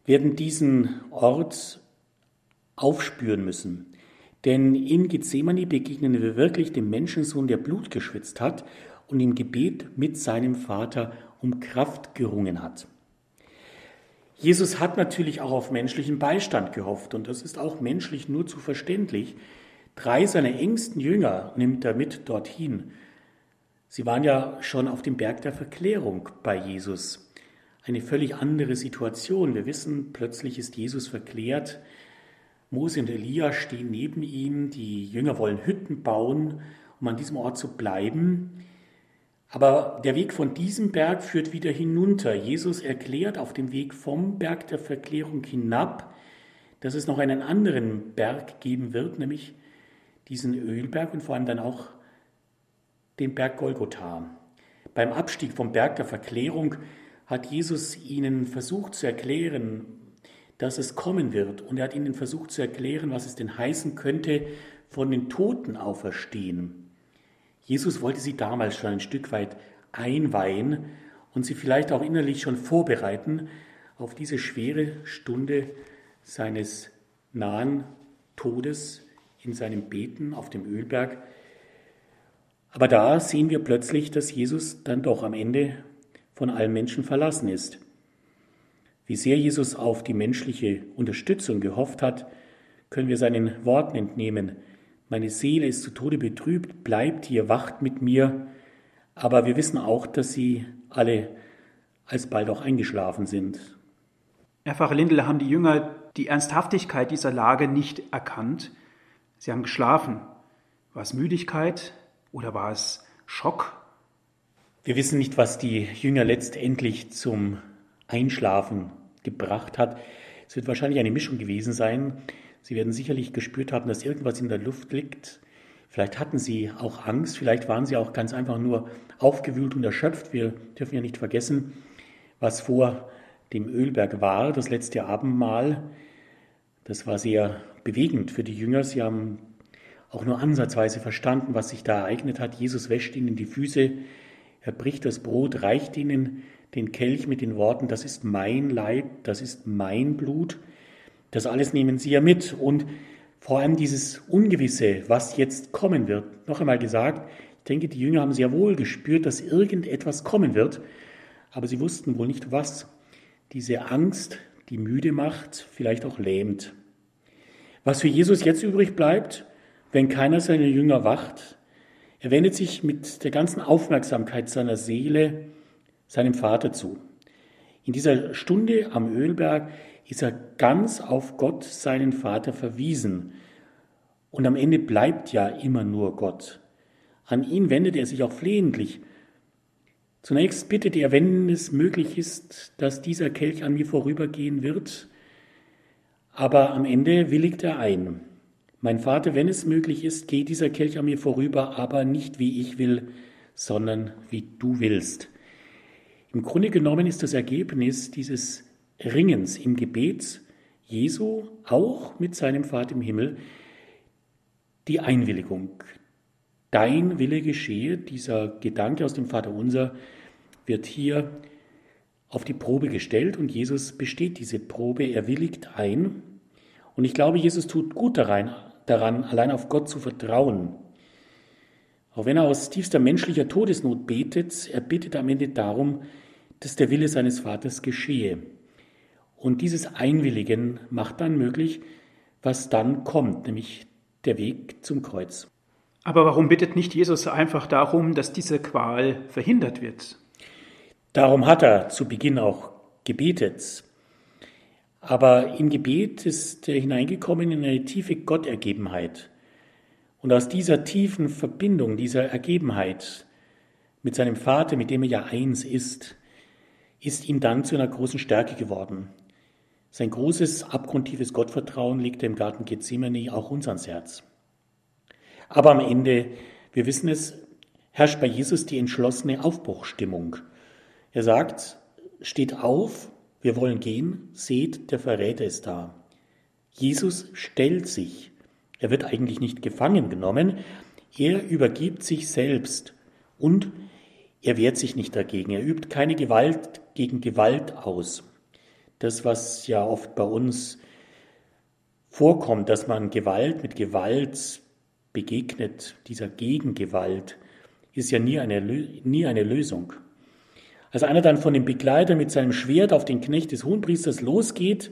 werden diesen Ort aufspüren müssen. Denn in Gethsemane begegnen wir wirklich dem Menschensohn, der Blut geschwitzt hat und im Gebet mit seinem Vater um Kraft gerungen hat. Jesus hat natürlich auch auf menschlichen Beistand gehofft und das ist auch menschlich nur zu verständlich. Drei seiner engsten Jünger nimmt er mit dorthin. Sie waren ja schon auf dem Berg der Verklärung bei Jesus. Eine völlig andere Situation. Wir wissen, plötzlich ist Jesus verklärt. Mose und Elia stehen neben ihm. Die Jünger wollen Hütten bauen, um an diesem Ort zu bleiben. Aber der Weg von diesem Berg führt wieder hinunter. Jesus erklärt auf dem Weg vom Berg der Verklärung hinab, dass es noch einen anderen Berg geben wird, nämlich diesen Ölberg und vor allem dann auch den Berg Golgotha. Beim Abstieg vom Berg der Verklärung hat Jesus ihnen versucht zu erklären, dass es kommen wird. Und er hat ihnen versucht zu erklären, was es denn heißen könnte, von den Toten auferstehen. Jesus wollte sie damals schon ein Stück weit einweihen und sie vielleicht auch innerlich schon vorbereiten auf diese schwere Stunde seines nahen Todes in seinem Beten auf dem Ölberg. Aber da sehen wir plötzlich, dass Jesus dann doch am Ende von allen Menschen verlassen ist. Wie sehr Jesus auf die menschliche Unterstützung gehofft hat, können wir seinen Worten entnehmen. Meine Seele ist zu Tode betrübt, bleibt hier, wacht mit mir. Aber wir wissen auch, dass sie alle alsbald auch eingeschlafen sind. Herr Pfarrer Lindel, haben die Jünger die Ernsthaftigkeit dieser Lage nicht erkannt? Sie haben geschlafen. War es Müdigkeit oder war es Schock? Wir wissen nicht, was die Jünger letztendlich zum Einschlafen gebracht hat. Es wird wahrscheinlich eine Mischung gewesen sein. Sie werden sicherlich gespürt haben, dass irgendwas in der Luft liegt. Vielleicht hatten sie auch Angst, vielleicht waren sie auch ganz einfach nur aufgewühlt und erschöpft. Wir dürfen ja nicht vergessen, was vor dem Ölberg war, das letzte Abendmahl. Das war sehr bewegend für die Jünger. Sie haben auch nur ansatzweise verstanden, was sich da ereignet hat. Jesus wäscht ihnen die Füße, er bricht das Brot, reicht ihnen den Kelch mit den Worten, das ist mein Leib, das ist mein Blut. Das alles nehmen sie ja mit. Und vor allem dieses Ungewisse, was jetzt kommen wird. Noch einmal gesagt, ich denke, die Jünger haben sehr wohl gespürt, dass irgendetwas kommen wird, aber sie wussten wohl nicht was. Diese Angst, die müde macht, vielleicht auch lähmt. Was für Jesus jetzt übrig bleibt, wenn keiner seiner Jünger wacht, er wendet sich mit der ganzen Aufmerksamkeit seiner Seele seinem Vater zu. In dieser Stunde am Ölberg ist er ganz auf Gott, seinen Vater, verwiesen. Und am Ende bleibt ja immer nur Gott. An ihn wendet er sich auch flehentlich. Zunächst bittet er, wenn es möglich ist, dass dieser Kelch an mir vorübergehen wird, aber am Ende willigt er ein. Mein Vater, wenn es möglich ist, geht dieser Kelch an mir vorüber, aber nicht wie ich will, sondern wie du willst. Im Grunde genommen ist das Ergebnis dieses Ringens im Gebet Jesu auch mit seinem Vater im Himmel die Einwilligung. Dein Wille geschehe, dieser Gedanke aus dem Vater unser wird hier auf die Probe gestellt und Jesus besteht diese Probe, er willigt ein. Und ich glaube, Jesus tut gut daran, daran, allein auf Gott zu vertrauen. Auch wenn er aus tiefster menschlicher Todesnot betet, er bittet am Ende darum, dass der Wille seines Vaters geschehe. Und dieses Einwilligen macht dann möglich, was dann kommt, nämlich der Weg zum Kreuz. Aber warum bittet nicht Jesus einfach darum, dass diese Qual verhindert wird? Darum hat er zu Beginn auch gebetet. Aber im Gebet ist er hineingekommen in eine tiefe Gottergebenheit. Und aus dieser tiefen Verbindung, dieser Ergebenheit mit seinem Vater, mit dem er ja eins ist, ist ihm dann zu einer großen Stärke geworden. Sein großes, abgrundtiefes Gottvertrauen legte im Garten Gethsemane auch uns ans Herz. Aber am Ende, wir wissen es, herrscht bei Jesus die entschlossene Aufbruchstimmung. Er sagt, steht auf, wir wollen gehen, seht, der Verräter ist da. Jesus stellt sich. Er wird eigentlich nicht gefangen genommen, er übergibt sich selbst und er wehrt sich nicht dagegen. Er übt keine Gewalt gegen Gewalt aus. Das, was ja oft bei uns vorkommt, dass man Gewalt mit Gewalt begegnet, dieser Gegengewalt, ist ja nie eine, nie eine Lösung. Als einer dann von dem Begleiter mit seinem Schwert auf den Knecht des Hohenpriesters losgeht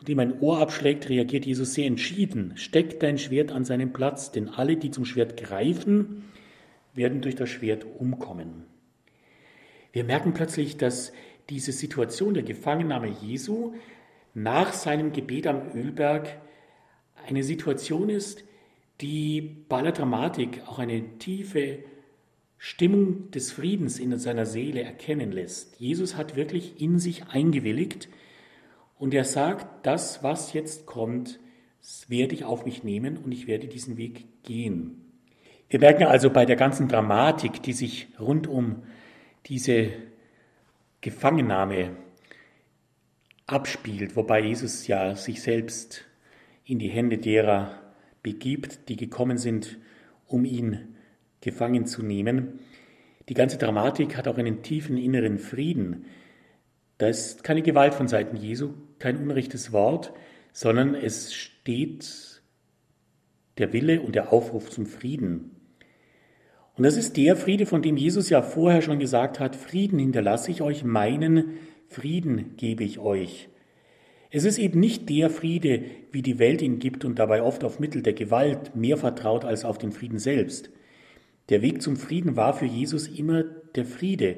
und ihm ein Ohr abschlägt, reagiert Jesus sehr entschieden. Steck dein Schwert an seinen Platz, denn alle, die zum Schwert greifen, werden durch das Schwert umkommen. Wir merken plötzlich, dass diese Situation der Gefangennahme Jesu nach seinem Gebet am Ölberg eine Situation ist, die bei aller Dramatik auch eine tiefe Stimmung des Friedens in seiner Seele erkennen lässt. Jesus hat wirklich in sich eingewilligt und er sagt, das, was jetzt kommt, werde ich auf mich nehmen und ich werde diesen Weg gehen. Wir merken also bei der ganzen Dramatik, die sich rund um diese Gefangennahme abspielt, wobei Jesus ja sich selbst in die Hände derer begibt, die gekommen sind, um ihn gefangen zu nehmen. Die ganze Dramatik hat auch einen tiefen inneren Frieden. Da ist keine Gewalt von Seiten Jesu, kein unrechtes Wort, sondern es steht der Wille und der Aufruf zum Frieden. Und das ist der Friede, von dem Jesus ja vorher schon gesagt hat, Frieden hinterlasse ich euch, meinen Frieden gebe ich euch. Es ist eben nicht der Friede, wie die Welt ihn gibt und dabei oft auf Mittel der Gewalt mehr vertraut als auf den Frieden selbst. Der Weg zum Frieden war für Jesus immer der Friede.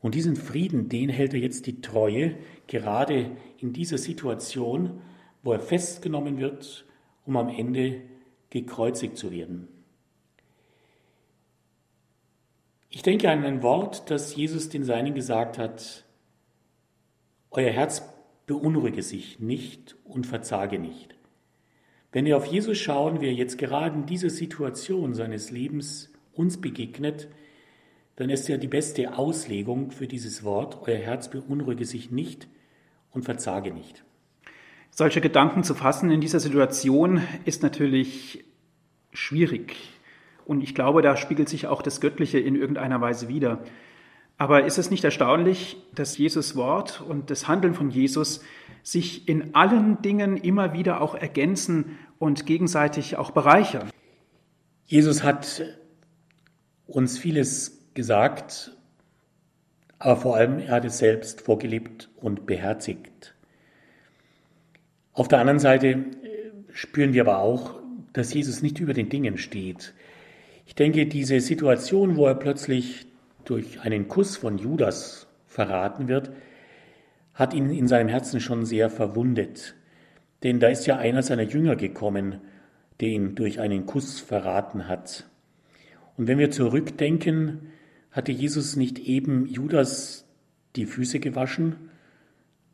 Und diesen Frieden, den hält er jetzt die Treue, gerade in dieser Situation, wo er festgenommen wird, um am Ende gekreuzigt zu werden. Ich denke an ein Wort, das Jesus den Seinen gesagt hat. Euer Herz beunruhige sich nicht und verzage nicht. Wenn wir auf Jesus schauen, wie er jetzt gerade in dieser Situation seines Lebens uns begegnet, dann ist ja die beste Auslegung für dieses Wort, euer Herz beunruhige sich nicht und verzage nicht. Solche Gedanken zu fassen in dieser Situation ist natürlich schwierig. Und ich glaube, da spiegelt sich auch das Göttliche in irgendeiner Weise wider. Aber ist es nicht erstaunlich, dass Jesus Wort und das Handeln von Jesus sich in allen Dingen immer wieder auch ergänzen und gegenseitig auch bereichern? Jesus hat uns vieles gesagt, aber vor allem er hat es selbst vorgelebt und beherzigt. Auf der anderen Seite spüren wir aber auch, dass Jesus nicht über den Dingen steht. Ich denke, diese Situation, wo er plötzlich durch einen Kuss von Judas verraten wird, hat ihn in seinem Herzen schon sehr verwundet. Denn da ist ja einer seiner Jünger gekommen, der ihn durch einen Kuss verraten hat. Und wenn wir zurückdenken, hatte Jesus nicht eben Judas die Füße gewaschen?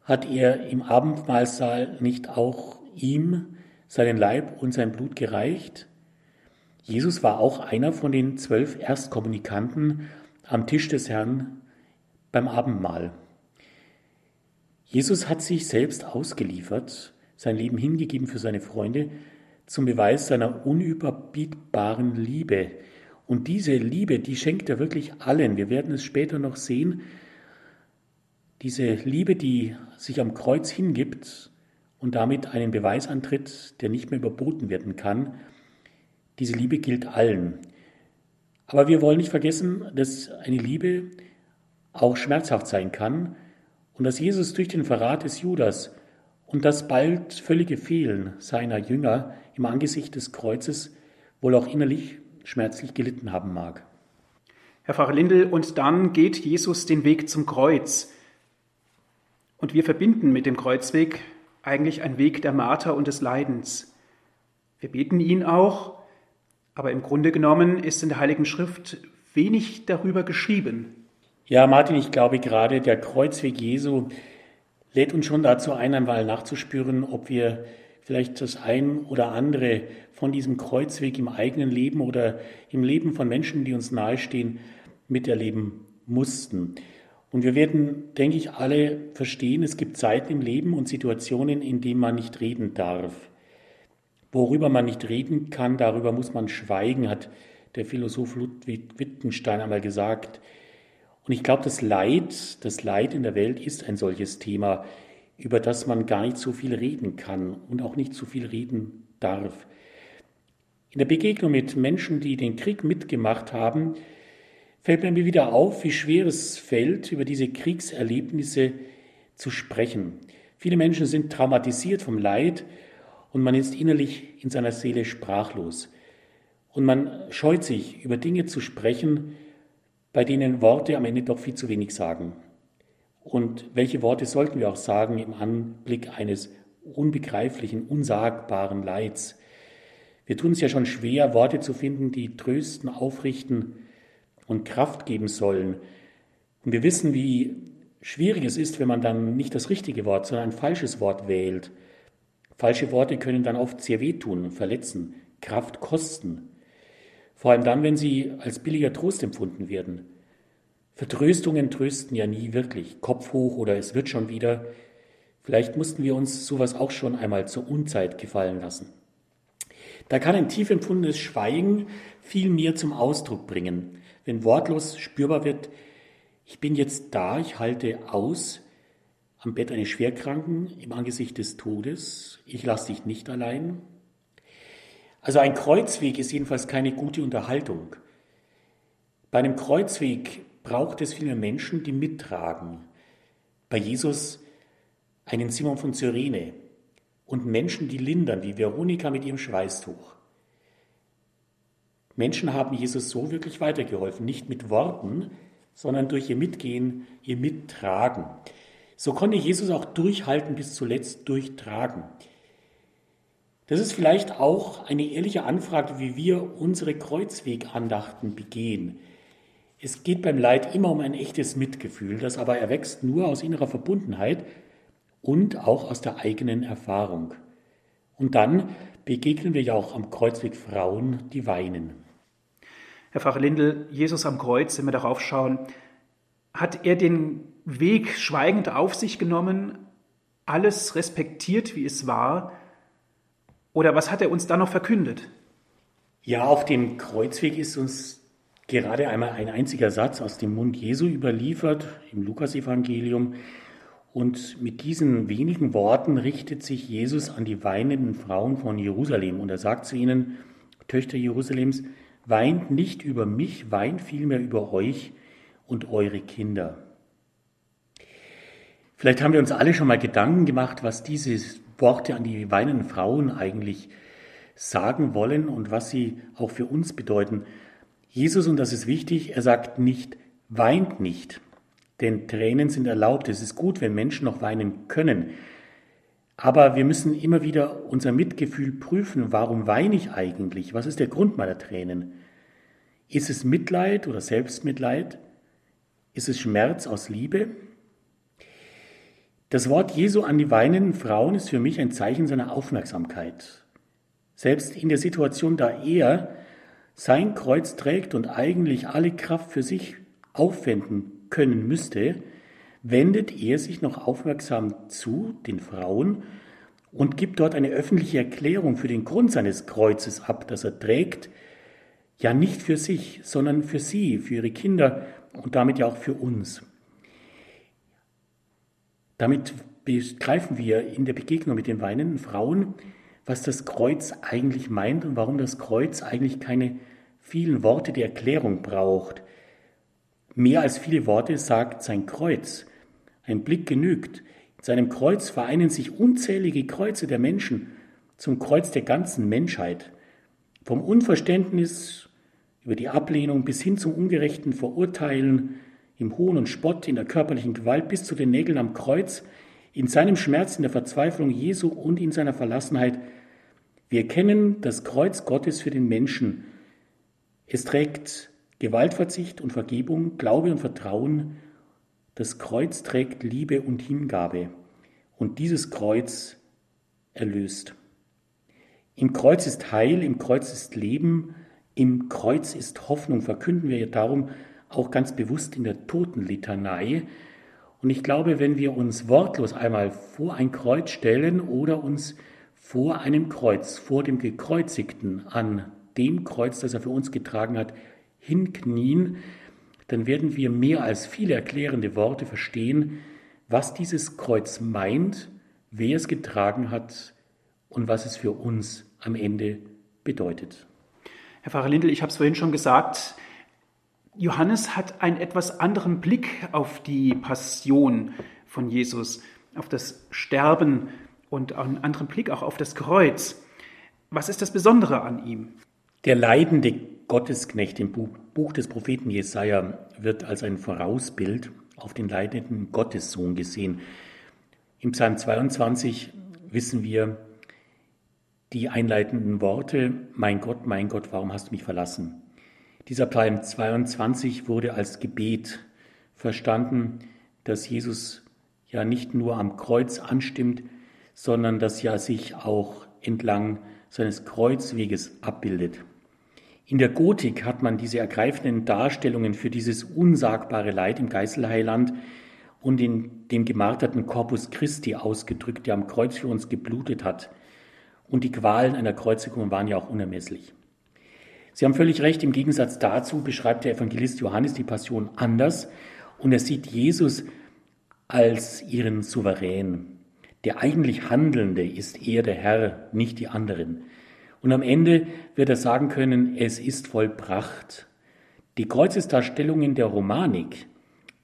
Hat er im Abendmahlsaal nicht auch ihm seinen Leib und sein Blut gereicht? Jesus war auch einer von den zwölf Erstkommunikanten am Tisch des Herrn beim Abendmahl. Jesus hat sich selbst ausgeliefert, sein Leben hingegeben für seine Freunde, zum Beweis seiner unüberbietbaren Liebe. Und diese Liebe, die schenkt er wirklich allen. Wir werden es später noch sehen. Diese Liebe, die sich am Kreuz hingibt und damit einen Beweis antritt, der nicht mehr überboten werden kann, diese Liebe gilt allen. Aber wir wollen nicht vergessen, dass eine Liebe auch schmerzhaft sein kann und dass Jesus durch den Verrat des Judas und das bald völlige Fehlen seiner Jünger im Angesicht des Kreuzes wohl auch innerlich schmerzlich gelitten haben mag. Herr Pfarrer Lindel, und dann geht Jesus den Weg zum Kreuz. Und wir verbinden mit dem Kreuzweg eigentlich einen Weg der Marter und des Leidens. Wir beten ihn auch, aber im Grunde genommen ist in der Heiligen Schrift wenig darüber geschrieben. Ja, Martin, ich glaube gerade der Kreuzweg Jesu lädt uns schon dazu ein, einmal nachzuspüren, ob wir vielleicht das ein oder andere von diesem Kreuzweg im eigenen Leben oder im Leben von Menschen, die uns nahestehen, miterleben mussten. Und wir werden, denke ich, alle verstehen, es gibt Zeiten im Leben und Situationen, in denen man nicht reden darf. Worüber man nicht reden kann, darüber muss man schweigen, hat der Philosoph Ludwig Wittgenstein einmal gesagt. Und ich glaube, das Leid, das Leid in der Welt ist ein solches Thema, über das man gar nicht so viel reden kann und auch nicht so viel reden darf. In der Begegnung mit Menschen, die den Krieg mitgemacht haben, fällt mir wieder auf, wie schwer es fällt, über diese Kriegserlebnisse zu sprechen. Viele Menschen sind traumatisiert vom Leid und man ist innerlich in seiner Seele sprachlos. Und man scheut sich, über Dinge zu sprechen, bei denen Worte am Ende doch viel zu wenig sagen. Und welche Worte sollten wir auch sagen im Anblick eines unbegreiflichen, unsagbaren Leids? Wir tun es ja schon schwer, Worte zu finden, die trösten, aufrichten und Kraft geben sollen. Und wir wissen, wie schwierig es ist, wenn man dann nicht das richtige Wort, sondern ein falsches Wort wählt. Falsche Worte können dann oft sehr wehtun, verletzen, Kraft kosten. Vor allem dann, wenn sie als billiger Trost empfunden werden. Vertröstungen trösten ja nie wirklich. Kopf hoch oder es wird schon wieder. Vielleicht mussten wir uns sowas auch schon einmal zur Unzeit gefallen lassen. Da kann ein tief empfundenes Schweigen viel mehr zum Ausdruck bringen. Wenn wortlos spürbar wird, ich bin jetzt da, ich halte aus, am Bett eines Schwerkranken im Angesicht des Todes. Ich lasse dich nicht allein. Also ein Kreuzweg ist jedenfalls keine gute Unterhaltung. Bei einem Kreuzweg braucht es viele Menschen, die mittragen. Bei Jesus einen Simon von Cyrene und Menschen, die lindern, wie Veronika mit ihrem Schweißtuch. Menschen haben Jesus so wirklich weitergeholfen, nicht mit Worten, sondern durch ihr Mitgehen, ihr Mittragen. So konnte Jesus auch durchhalten bis zuletzt durchtragen. Das ist vielleicht auch eine ehrliche Anfrage, wie wir unsere Kreuzwegandachten begehen. Es geht beim Leid immer um ein echtes Mitgefühl, das aber erwächst nur aus innerer Verbundenheit und auch aus der eigenen Erfahrung. Und dann begegnen wir ja auch am Kreuzweg Frauen, die weinen. Herr Pfarrer Lindel, Jesus am Kreuz, wenn wir darauf schauen, hat er den Weg schweigend auf sich genommen, alles respektiert, wie es war? Oder was hat er uns da noch verkündet? Ja, auf dem Kreuzweg ist uns gerade einmal ein einziger Satz aus dem Mund Jesu überliefert im Lukasevangelium. Und mit diesen wenigen Worten richtet sich Jesus an die weinenden Frauen von Jerusalem. Und er sagt zu ihnen, Töchter Jerusalems, weint nicht über mich, weint vielmehr über euch und eure Kinder. Vielleicht haben wir uns alle schon mal Gedanken gemacht, was diese Worte an die weinenden Frauen eigentlich sagen wollen und was sie auch für uns bedeuten. Jesus, und das ist wichtig, er sagt nicht, weint nicht, denn Tränen sind erlaubt. Es ist gut, wenn Menschen noch weinen können. Aber wir müssen immer wieder unser Mitgefühl prüfen. Warum weine ich eigentlich? Was ist der Grund meiner Tränen? Ist es Mitleid oder Selbstmitleid? Ist es Schmerz aus Liebe? Das Wort Jesu an die weinenden Frauen ist für mich ein Zeichen seiner Aufmerksamkeit. Selbst in der Situation, da er sein Kreuz trägt und eigentlich alle Kraft für sich aufwenden können müsste, wendet er sich noch aufmerksam zu den Frauen und gibt dort eine öffentliche Erklärung für den Grund seines Kreuzes ab, das er trägt, ja nicht für sich, sondern für sie, für ihre Kinder und damit ja auch für uns. Damit begreifen wir in der Begegnung mit den weinenden Frauen, was das Kreuz eigentlich meint und warum das Kreuz eigentlich keine vielen Worte der Erklärung braucht. Mehr als viele Worte sagt sein Kreuz. Ein Blick genügt. In seinem Kreuz vereinen sich unzählige Kreuze der Menschen zum Kreuz der ganzen Menschheit. Vom Unverständnis über die Ablehnung bis hin zum ungerechten Verurteilen, im Hohn und Spott, in der körperlichen Gewalt bis zu den Nägeln am Kreuz, in seinem Schmerz, in der Verzweiflung Jesu und in seiner Verlassenheit. Wir kennen das Kreuz Gottes für den Menschen es trägt Gewaltverzicht und Vergebung, Glaube und Vertrauen. Das Kreuz trägt Liebe und Hingabe. Und dieses Kreuz erlöst. Im Kreuz ist Heil, im Kreuz ist Leben, im Kreuz ist Hoffnung, verkünden wir ja darum auch ganz bewusst in der Totenlitanei. Und ich glaube, wenn wir uns wortlos einmal vor ein Kreuz stellen oder uns vor einem Kreuz, vor dem Gekreuzigten an dem Kreuz, das er für uns getragen hat, hinknien, dann werden wir mehr als viele erklärende Worte verstehen, was dieses Kreuz meint, wer es getragen hat und was es für uns am Ende bedeutet. Herr Pfarrer Lindel, ich habe es vorhin schon gesagt, Johannes hat einen etwas anderen Blick auf die Passion von Jesus, auf das Sterben und einen anderen Blick auch auf das Kreuz. Was ist das Besondere an ihm? Der leidende Gottesknecht im Buch des Propheten Jesaja wird als ein Vorausbild auf den leidenden Gottessohn gesehen. Im Psalm 22 wissen wir die einleitenden Worte, Mein Gott, mein Gott, warum hast du mich verlassen? Dieser Psalm 22 wurde als Gebet verstanden, dass Jesus ja nicht nur am Kreuz anstimmt, sondern dass ja sich auch entlang seines Kreuzweges abbildet. In der Gotik hat man diese ergreifenden Darstellungen für dieses unsagbare Leid im Geißelheiland und in dem gemarterten Corpus Christi ausgedrückt, der am Kreuz für uns geblutet hat. Und die Qualen einer Kreuzigung waren ja auch unermesslich. Sie haben völlig recht, im Gegensatz dazu beschreibt der Evangelist Johannes die Passion anders und er sieht Jesus als ihren Souverän. Der eigentlich Handelnde ist er der Herr, nicht die anderen. Und am Ende wird er sagen können, es ist vollbracht. Die Kreuzesdarstellungen der Romanik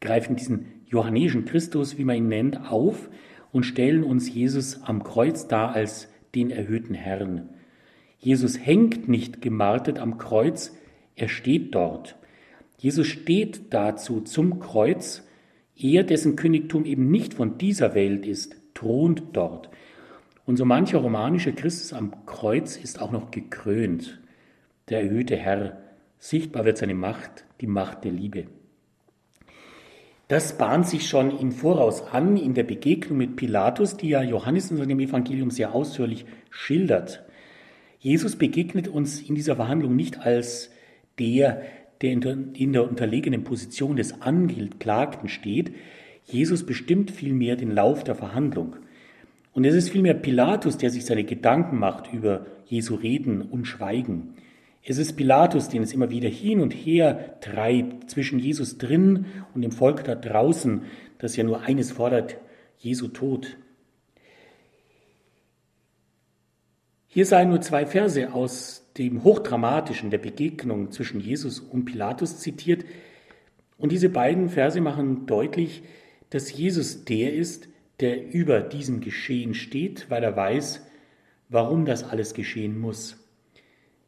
greifen diesen johannischen Christus, wie man ihn nennt, auf und stellen uns Jesus am Kreuz dar als den erhöhten Herrn. Jesus hängt nicht gemartet am Kreuz, er steht dort. Jesus steht dazu zum Kreuz. Er, dessen Königtum eben nicht von dieser Welt ist, thront dort. Und so mancher romanische Christus am Kreuz ist auch noch gekrönt. Der erhöhte Herr. Sichtbar wird seine Macht, die Macht der Liebe. Das bahnt sich schon im Voraus an in der Begegnung mit Pilatus, die ja Johannes in seinem Evangelium sehr ausführlich schildert. Jesus begegnet uns in dieser Verhandlung nicht als der, der in der unterlegenen Position des Angeklagten steht. Jesus bestimmt vielmehr den Lauf der Verhandlung. Und es ist vielmehr Pilatus, der sich seine Gedanken macht über Jesu Reden und Schweigen. Es ist Pilatus, den es immer wieder hin und her treibt, zwischen Jesus drin und dem Volk da draußen, das ja nur eines fordert, Jesu Tod. Hier seien nur zwei Verse aus dem Hochdramatischen der Begegnung zwischen Jesus und Pilatus zitiert. Und diese beiden Verse machen deutlich, dass Jesus der ist, der über diesem Geschehen steht, weil er weiß, warum das alles geschehen muss.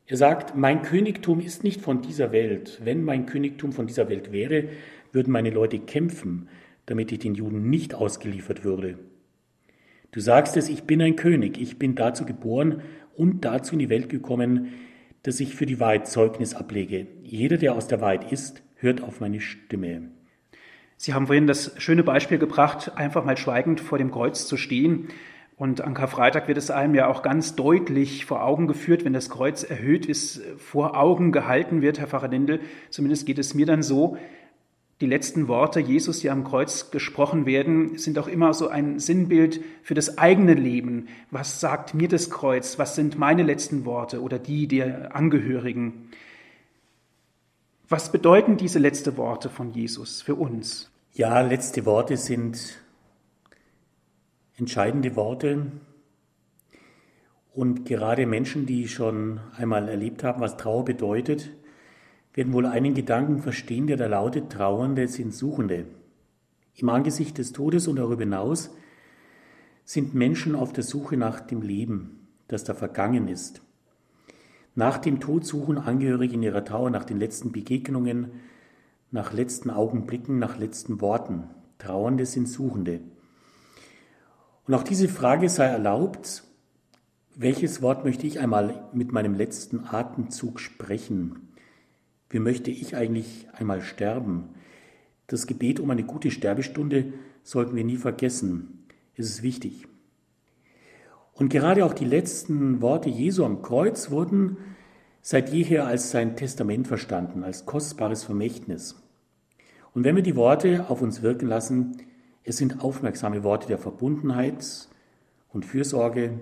Er sagt, mein Königtum ist nicht von dieser Welt. Wenn mein Königtum von dieser Welt wäre, würden meine Leute kämpfen, damit ich den Juden nicht ausgeliefert würde. Du sagst es, ich bin ein König, ich bin dazu geboren und dazu in die Welt gekommen, dass ich für die Wahrheit Zeugnis ablege. Jeder, der aus der Wahrheit ist, hört auf meine Stimme. Sie haben vorhin das schöne Beispiel gebracht, einfach mal schweigend vor dem Kreuz zu stehen. Und an Karfreitag wird es einem ja auch ganz deutlich vor Augen geführt, wenn das Kreuz erhöht ist, vor Augen gehalten wird, Herr Pfarrer Lindel. Zumindest geht es mir dann so, die letzten Worte Jesus, die am Kreuz gesprochen werden, sind auch immer so ein Sinnbild für das eigene Leben. Was sagt mir das Kreuz? Was sind meine letzten Worte oder die der Angehörigen? Was bedeuten diese letzten Worte von Jesus für uns? Ja, letzte Worte sind entscheidende Worte. Und gerade Menschen, die schon einmal erlebt haben, was Trauer bedeutet, werden wohl einen Gedanken verstehen, der da lautet, Trauernde sind Suchende. Im Angesicht des Todes und darüber hinaus sind Menschen auf der Suche nach dem Leben, das da vergangen ist. Nach dem Tod suchen Angehörige in ihrer Trauer nach den letzten Begegnungen, nach letzten Augenblicken, nach letzten Worten. Trauernde sind Suchende. Und auch diese Frage sei erlaubt, welches Wort möchte ich einmal mit meinem letzten Atemzug sprechen? Wie möchte ich eigentlich einmal sterben? Das Gebet um eine gute Sterbestunde sollten wir nie vergessen. Es ist wichtig. Und gerade auch die letzten Worte Jesu am Kreuz wurden seit jeher als sein Testament verstanden, als kostbares Vermächtnis. Und wenn wir die Worte auf uns wirken lassen, es sind aufmerksame Worte der Verbundenheit und Fürsorge,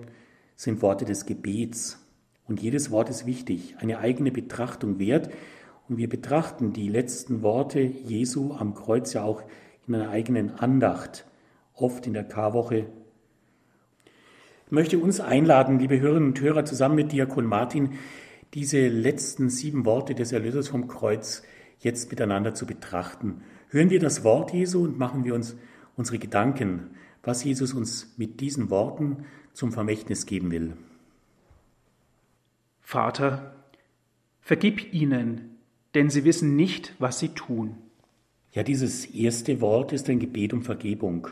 sind Worte des Gebets. Und jedes Wort ist wichtig, eine eigene Betrachtung wert, und wir betrachten die letzten Worte Jesu am Kreuz ja auch in einer eigenen Andacht, oft in der Karwoche. Ich möchte uns einladen, liebe Hörerinnen und Hörer, zusammen mit Diakon Martin, diese letzten sieben Worte des Erlösers vom Kreuz jetzt miteinander zu betrachten. Hören wir das Wort Jesu und machen wir uns unsere Gedanken, was Jesus uns mit diesen Worten zum Vermächtnis geben will. Vater, vergib ihnen, denn sie wissen nicht, was sie tun. Ja, dieses erste Wort ist ein Gebet um Vergebung.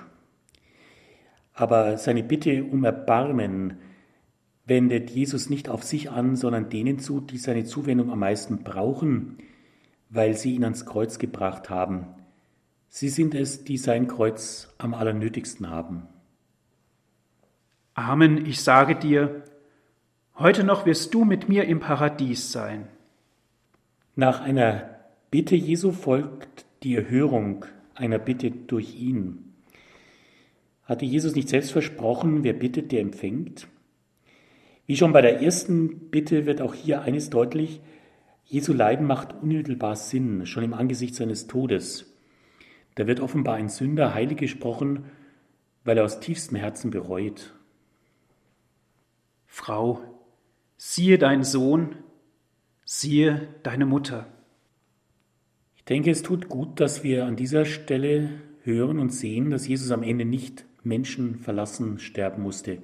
Aber seine Bitte um Erbarmen wendet Jesus nicht auf sich an, sondern denen zu, die seine Zuwendung am meisten brauchen, weil sie ihn ans Kreuz gebracht haben. Sie sind es, die sein Kreuz am allernötigsten haben. Amen, ich sage dir, heute noch wirst du mit mir im Paradies sein. Nach einer Bitte Jesu folgt die Erhörung einer Bitte durch ihn. Hatte Jesus nicht selbst versprochen, wer bittet, der empfängt? Wie schon bei der ersten Bitte wird auch hier eines deutlich, Jesu Leiden macht unmittelbar Sinn, schon im Angesicht seines Todes. Da wird offenbar ein Sünder heilig gesprochen, weil er aus tiefstem Herzen bereut. Frau, siehe dein Sohn, siehe deine Mutter. Ich denke, es tut gut, dass wir an dieser Stelle hören und sehen, dass Jesus am Ende nicht Menschen verlassen sterben musste.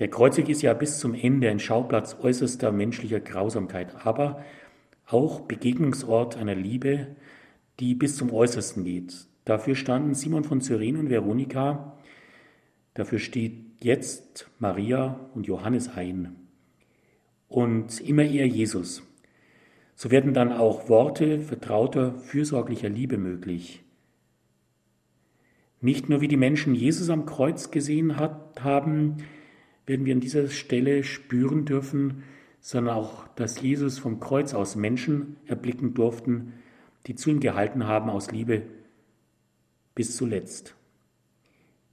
Der Kreuzweg ist ja bis zum Ende ein Schauplatz äußerster menschlicher Grausamkeit, aber auch Begegnungsort einer Liebe, die bis zum Äußersten geht. Dafür standen Simon von Cyrene und Veronika, dafür steht jetzt Maria und Johannes ein und immer eher Jesus. So werden dann auch Worte vertrauter, fürsorglicher Liebe möglich. Nicht nur wie die Menschen Jesus am Kreuz gesehen hat, haben, werden wir an dieser Stelle spüren dürfen, sondern auch, dass Jesus vom Kreuz aus Menschen erblicken durften, die zu ihm gehalten haben aus Liebe bis zuletzt.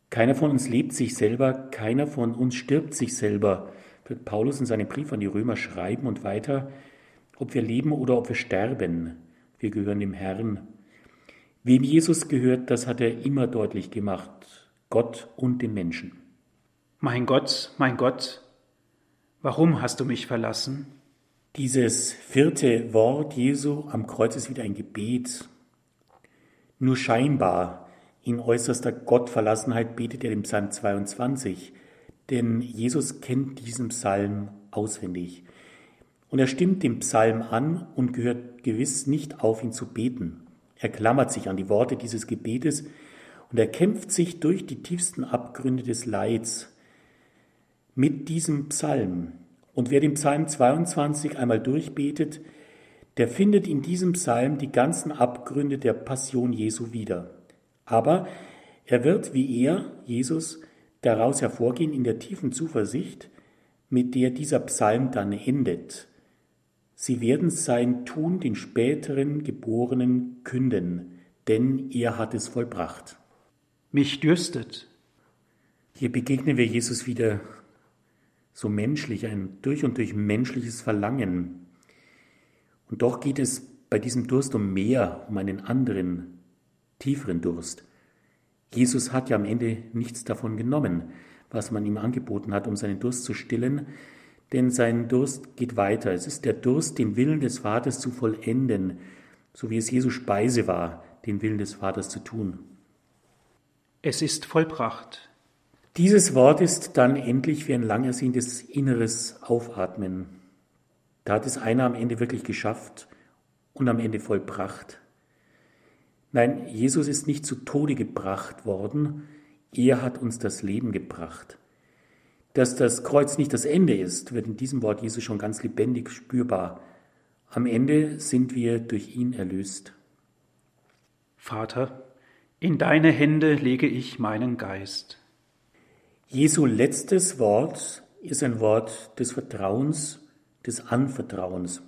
Keiner von uns lebt sich selber, keiner von uns stirbt sich selber, wird Paulus in seinem Brief an die Römer schreiben und weiter, ob wir leben oder ob wir sterben, wir gehören dem Herrn. Wem Jesus gehört, das hat er immer deutlich gemacht, Gott und dem Menschen. Mein Gott, mein Gott, warum hast du mich verlassen? Dieses vierte Wort Jesu am Kreuz ist wieder ein Gebet. Nur scheinbar in äußerster Gottverlassenheit betet er den Psalm 22, denn Jesus kennt diesen Psalm auswendig. Und er stimmt dem Psalm an und gehört gewiss nicht auf, ihn zu beten. Er klammert sich an die Worte dieses Gebetes und er kämpft sich durch die tiefsten Abgründe des Leids mit diesem Psalm. Und wer den Psalm 22 einmal durchbetet, der findet in diesem Psalm die ganzen Abgründe der Passion Jesu wieder. Aber er wird wie er, Jesus, daraus hervorgehen in der tiefen Zuversicht, mit der dieser Psalm dann endet. Sie werden sein Tun den späteren Geborenen künden, denn er hat es vollbracht. Mich dürstet. Hier begegnen wir Jesus wieder so menschlich, ein durch und durch menschliches Verlangen. Und doch geht es bei diesem Durst um mehr, um einen anderen, tieferen Durst. Jesus hat ja am Ende nichts davon genommen, was man ihm angeboten hat, um seinen Durst zu stillen, denn sein Durst geht weiter. Es ist der Durst, den Willen des Vaters zu vollenden, so wie es Jesu Speise war, den Willen des Vaters zu tun. Es ist vollbracht. Dieses Wort ist dann endlich wie ein lang ersehntes inneres Aufatmen. Da hat es einer am Ende wirklich geschafft und am Ende vollbracht. Nein, Jesus ist nicht zu Tode gebracht worden, er hat uns das Leben gebracht. Dass das Kreuz nicht das Ende ist, wird in diesem Wort Jesus schon ganz lebendig spürbar. Am Ende sind wir durch ihn erlöst. Vater, in deine Hände lege ich meinen Geist. Jesu letztes Wort ist ein Wort des Vertrauens, des Anvertrauens.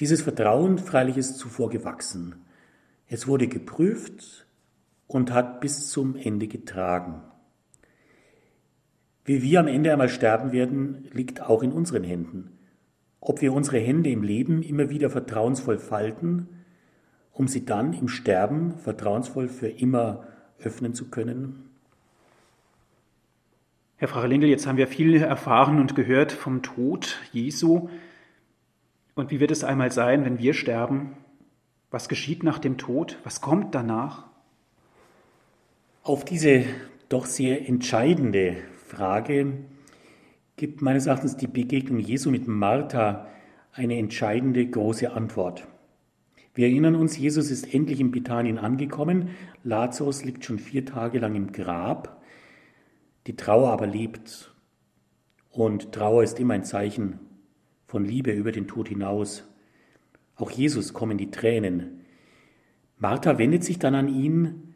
Dieses Vertrauen freilich ist zuvor gewachsen. Es wurde geprüft und hat bis zum Ende getragen. Wie wir am Ende einmal sterben werden, liegt auch in unseren Händen. Ob wir unsere Hände im Leben immer wieder vertrauensvoll falten, um sie dann im Sterben vertrauensvoll für immer öffnen zu können, Herr Pfarrer Lindel, jetzt haben wir viel erfahren und gehört vom Tod Jesu. Und wie wird es einmal sein, wenn wir sterben? Was geschieht nach dem Tod? Was kommt danach? Auf diese doch sehr entscheidende Frage gibt meines Erachtens die Begegnung Jesu mit Martha eine entscheidende große Antwort. Wir erinnern uns, Jesus ist endlich in Bethanien angekommen. Lazarus liegt schon vier Tage lang im Grab. Die Trauer aber lebt. Und Trauer ist immer ein Zeichen von Liebe über den Tod hinaus. Auch Jesus kommen die Tränen. Martha wendet sich dann an ihn,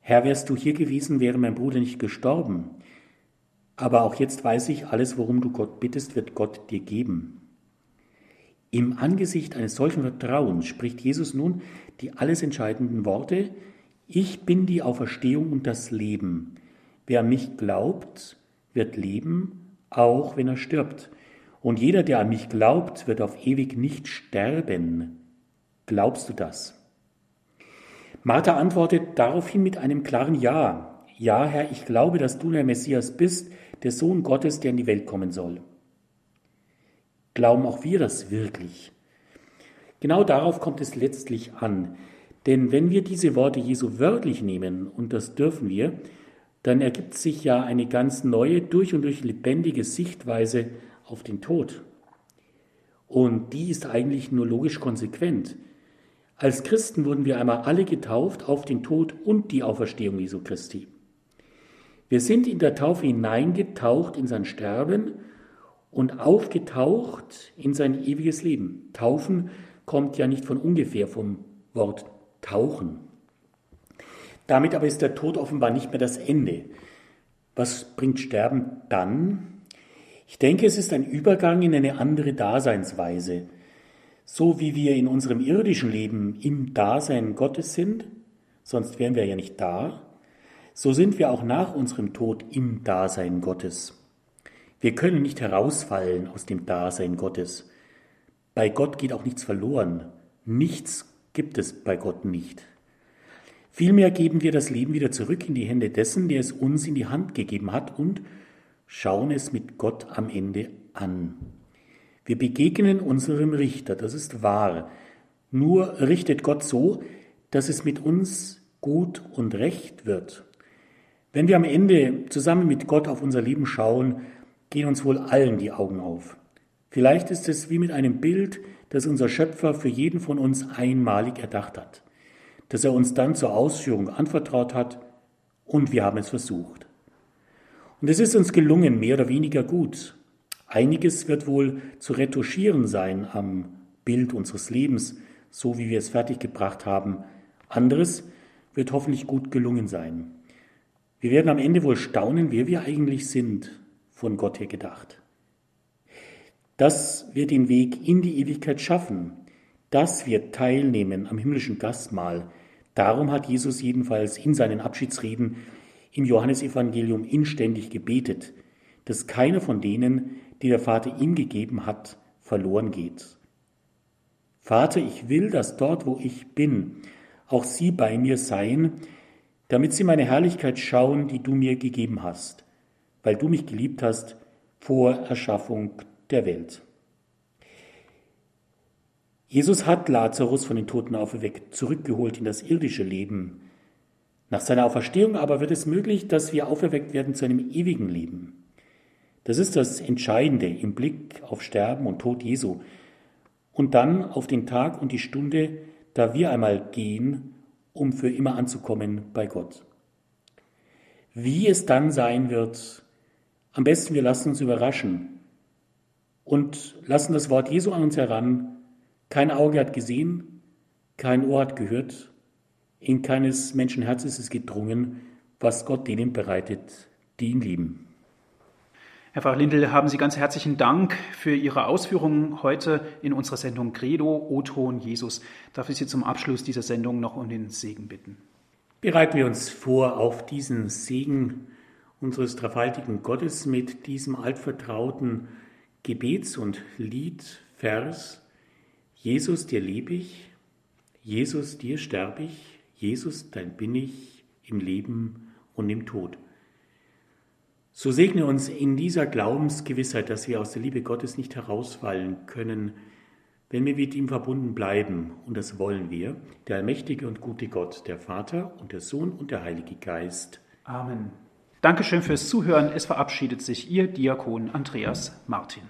Herr, wärst du hier gewesen, wäre mein Bruder nicht gestorben. Aber auch jetzt weiß ich, alles, worum du Gott bittest, wird Gott dir geben. Im Angesicht eines solchen Vertrauens spricht Jesus nun die alles entscheidenden Worte, ich bin die Auferstehung und das Leben. Wer an mich glaubt, wird leben, auch wenn er stirbt. Und jeder, der an mich glaubt, wird auf ewig nicht sterben. Glaubst du das? Martha antwortet daraufhin mit einem klaren Ja. Ja, Herr, ich glaube, dass du der Messias bist, der Sohn Gottes, der in die Welt kommen soll. Glauben auch wir das wirklich? Genau darauf kommt es letztlich an. Denn wenn wir diese Worte Jesu wörtlich nehmen, und das dürfen wir, dann ergibt sich ja eine ganz neue, durch und durch lebendige Sichtweise auf den Tod. Und die ist eigentlich nur logisch konsequent. Als Christen wurden wir einmal alle getauft auf den Tod und die Auferstehung Jesu Christi. Wir sind in der Taufe hineingetaucht in sein Sterben und aufgetaucht in sein ewiges Leben. Taufen kommt ja nicht von ungefähr vom Wort tauchen. Damit aber ist der Tod offenbar nicht mehr das Ende. Was bringt Sterben dann? Ich denke, es ist ein Übergang in eine andere Daseinsweise. So wie wir in unserem irdischen Leben im Dasein Gottes sind, sonst wären wir ja nicht da, so sind wir auch nach unserem Tod im Dasein Gottes. Wir können nicht herausfallen aus dem Dasein Gottes. Bei Gott geht auch nichts verloren. Nichts gibt es bei Gott nicht. Vielmehr geben wir das Leben wieder zurück in die Hände dessen, der es uns in die Hand gegeben hat und schauen es mit Gott am Ende an. Wir begegnen unserem Richter, das ist wahr. Nur richtet Gott so, dass es mit uns gut und recht wird. Wenn wir am Ende zusammen mit Gott auf unser Leben schauen, gehen uns wohl allen die Augen auf. Vielleicht ist es wie mit einem Bild, das unser Schöpfer für jeden von uns einmalig erdacht hat, das er uns dann zur Ausführung anvertraut hat und wir haben es versucht. Und es ist uns gelungen, mehr oder weniger gut. Einiges wird wohl zu retuschieren sein am Bild unseres Lebens, so wie wir es fertiggebracht haben. Anderes wird hoffentlich gut gelungen sein. Wir werden am Ende wohl staunen, wer wir eigentlich sind, von Gott her gedacht. Das wird den Weg in die Ewigkeit schaffen, dass wir teilnehmen am himmlischen Gastmahl. Darum hat Jesus jedenfalls in seinen Abschiedsreden im Johannesevangelium inständig gebetet, dass keiner von denen, die der Vater ihm gegeben hat, verloren geht. Vater, ich will, dass dort, wo ich bin, auch sie bei mir seien, damit sie meine Herrlichkeit schauen, die du mir gegeben hast, weil du mich geliebt hast vor Erschaffung der Welt. Jesus hat Lazarus von den Toten auferweckt, zurückgeholt in das irdische Leben. Nach seiner Auferstehung aber wird es möglich, dass wir auferweckt werden zu einem ewigen Leben. Das ist das Entscheidende im Blick auf Sterben und Tod Jesu. Und dann auf den Tag und die Stunde, da wir einmal gehen, um für immer anzukommen bei Gott. Wie es dann sein wird, am besten wir lassen uns überraschen und lassen das Wort Jesu an uns heran. Kein Auge hat gesehen, kein Ohr hat gehört in keines Menschen Herz ist es gedrungen, was Gott denen bereitet, die ihn lieben. Herr Pfarrer Lindel, haben Sie ganz herzlichen Dank für Ihre Ausführungen heute in unserer Sendung Credo, O-Ton Jesus. Darf ich Sie zum Abschluss dieser Sendung noch um den Segen bitten? Bereiten wir uns vor auf diesen Segen unseres dreifaltigen Gottes mit diesem altvertrauten Gebets- und Liedvers. Jesus, dir lieb ich, Jesus, dir sterb ich, Jesus, dein bin ich im Leben und im Tod. So segne uns in dieser Glaubensgewissheit, dass wir aus der Liebe Gottes nicht herausfallen können, wenn wir mit ihm verbunden bleiben, und das wollen wir, der allmächtige und gute Gott, der Vater und der Sohn und der Heilige Geist. Amen. Dankeschön fürs Zuhören. Es verabschiedet sich Ihr Diakon Andreas Martin.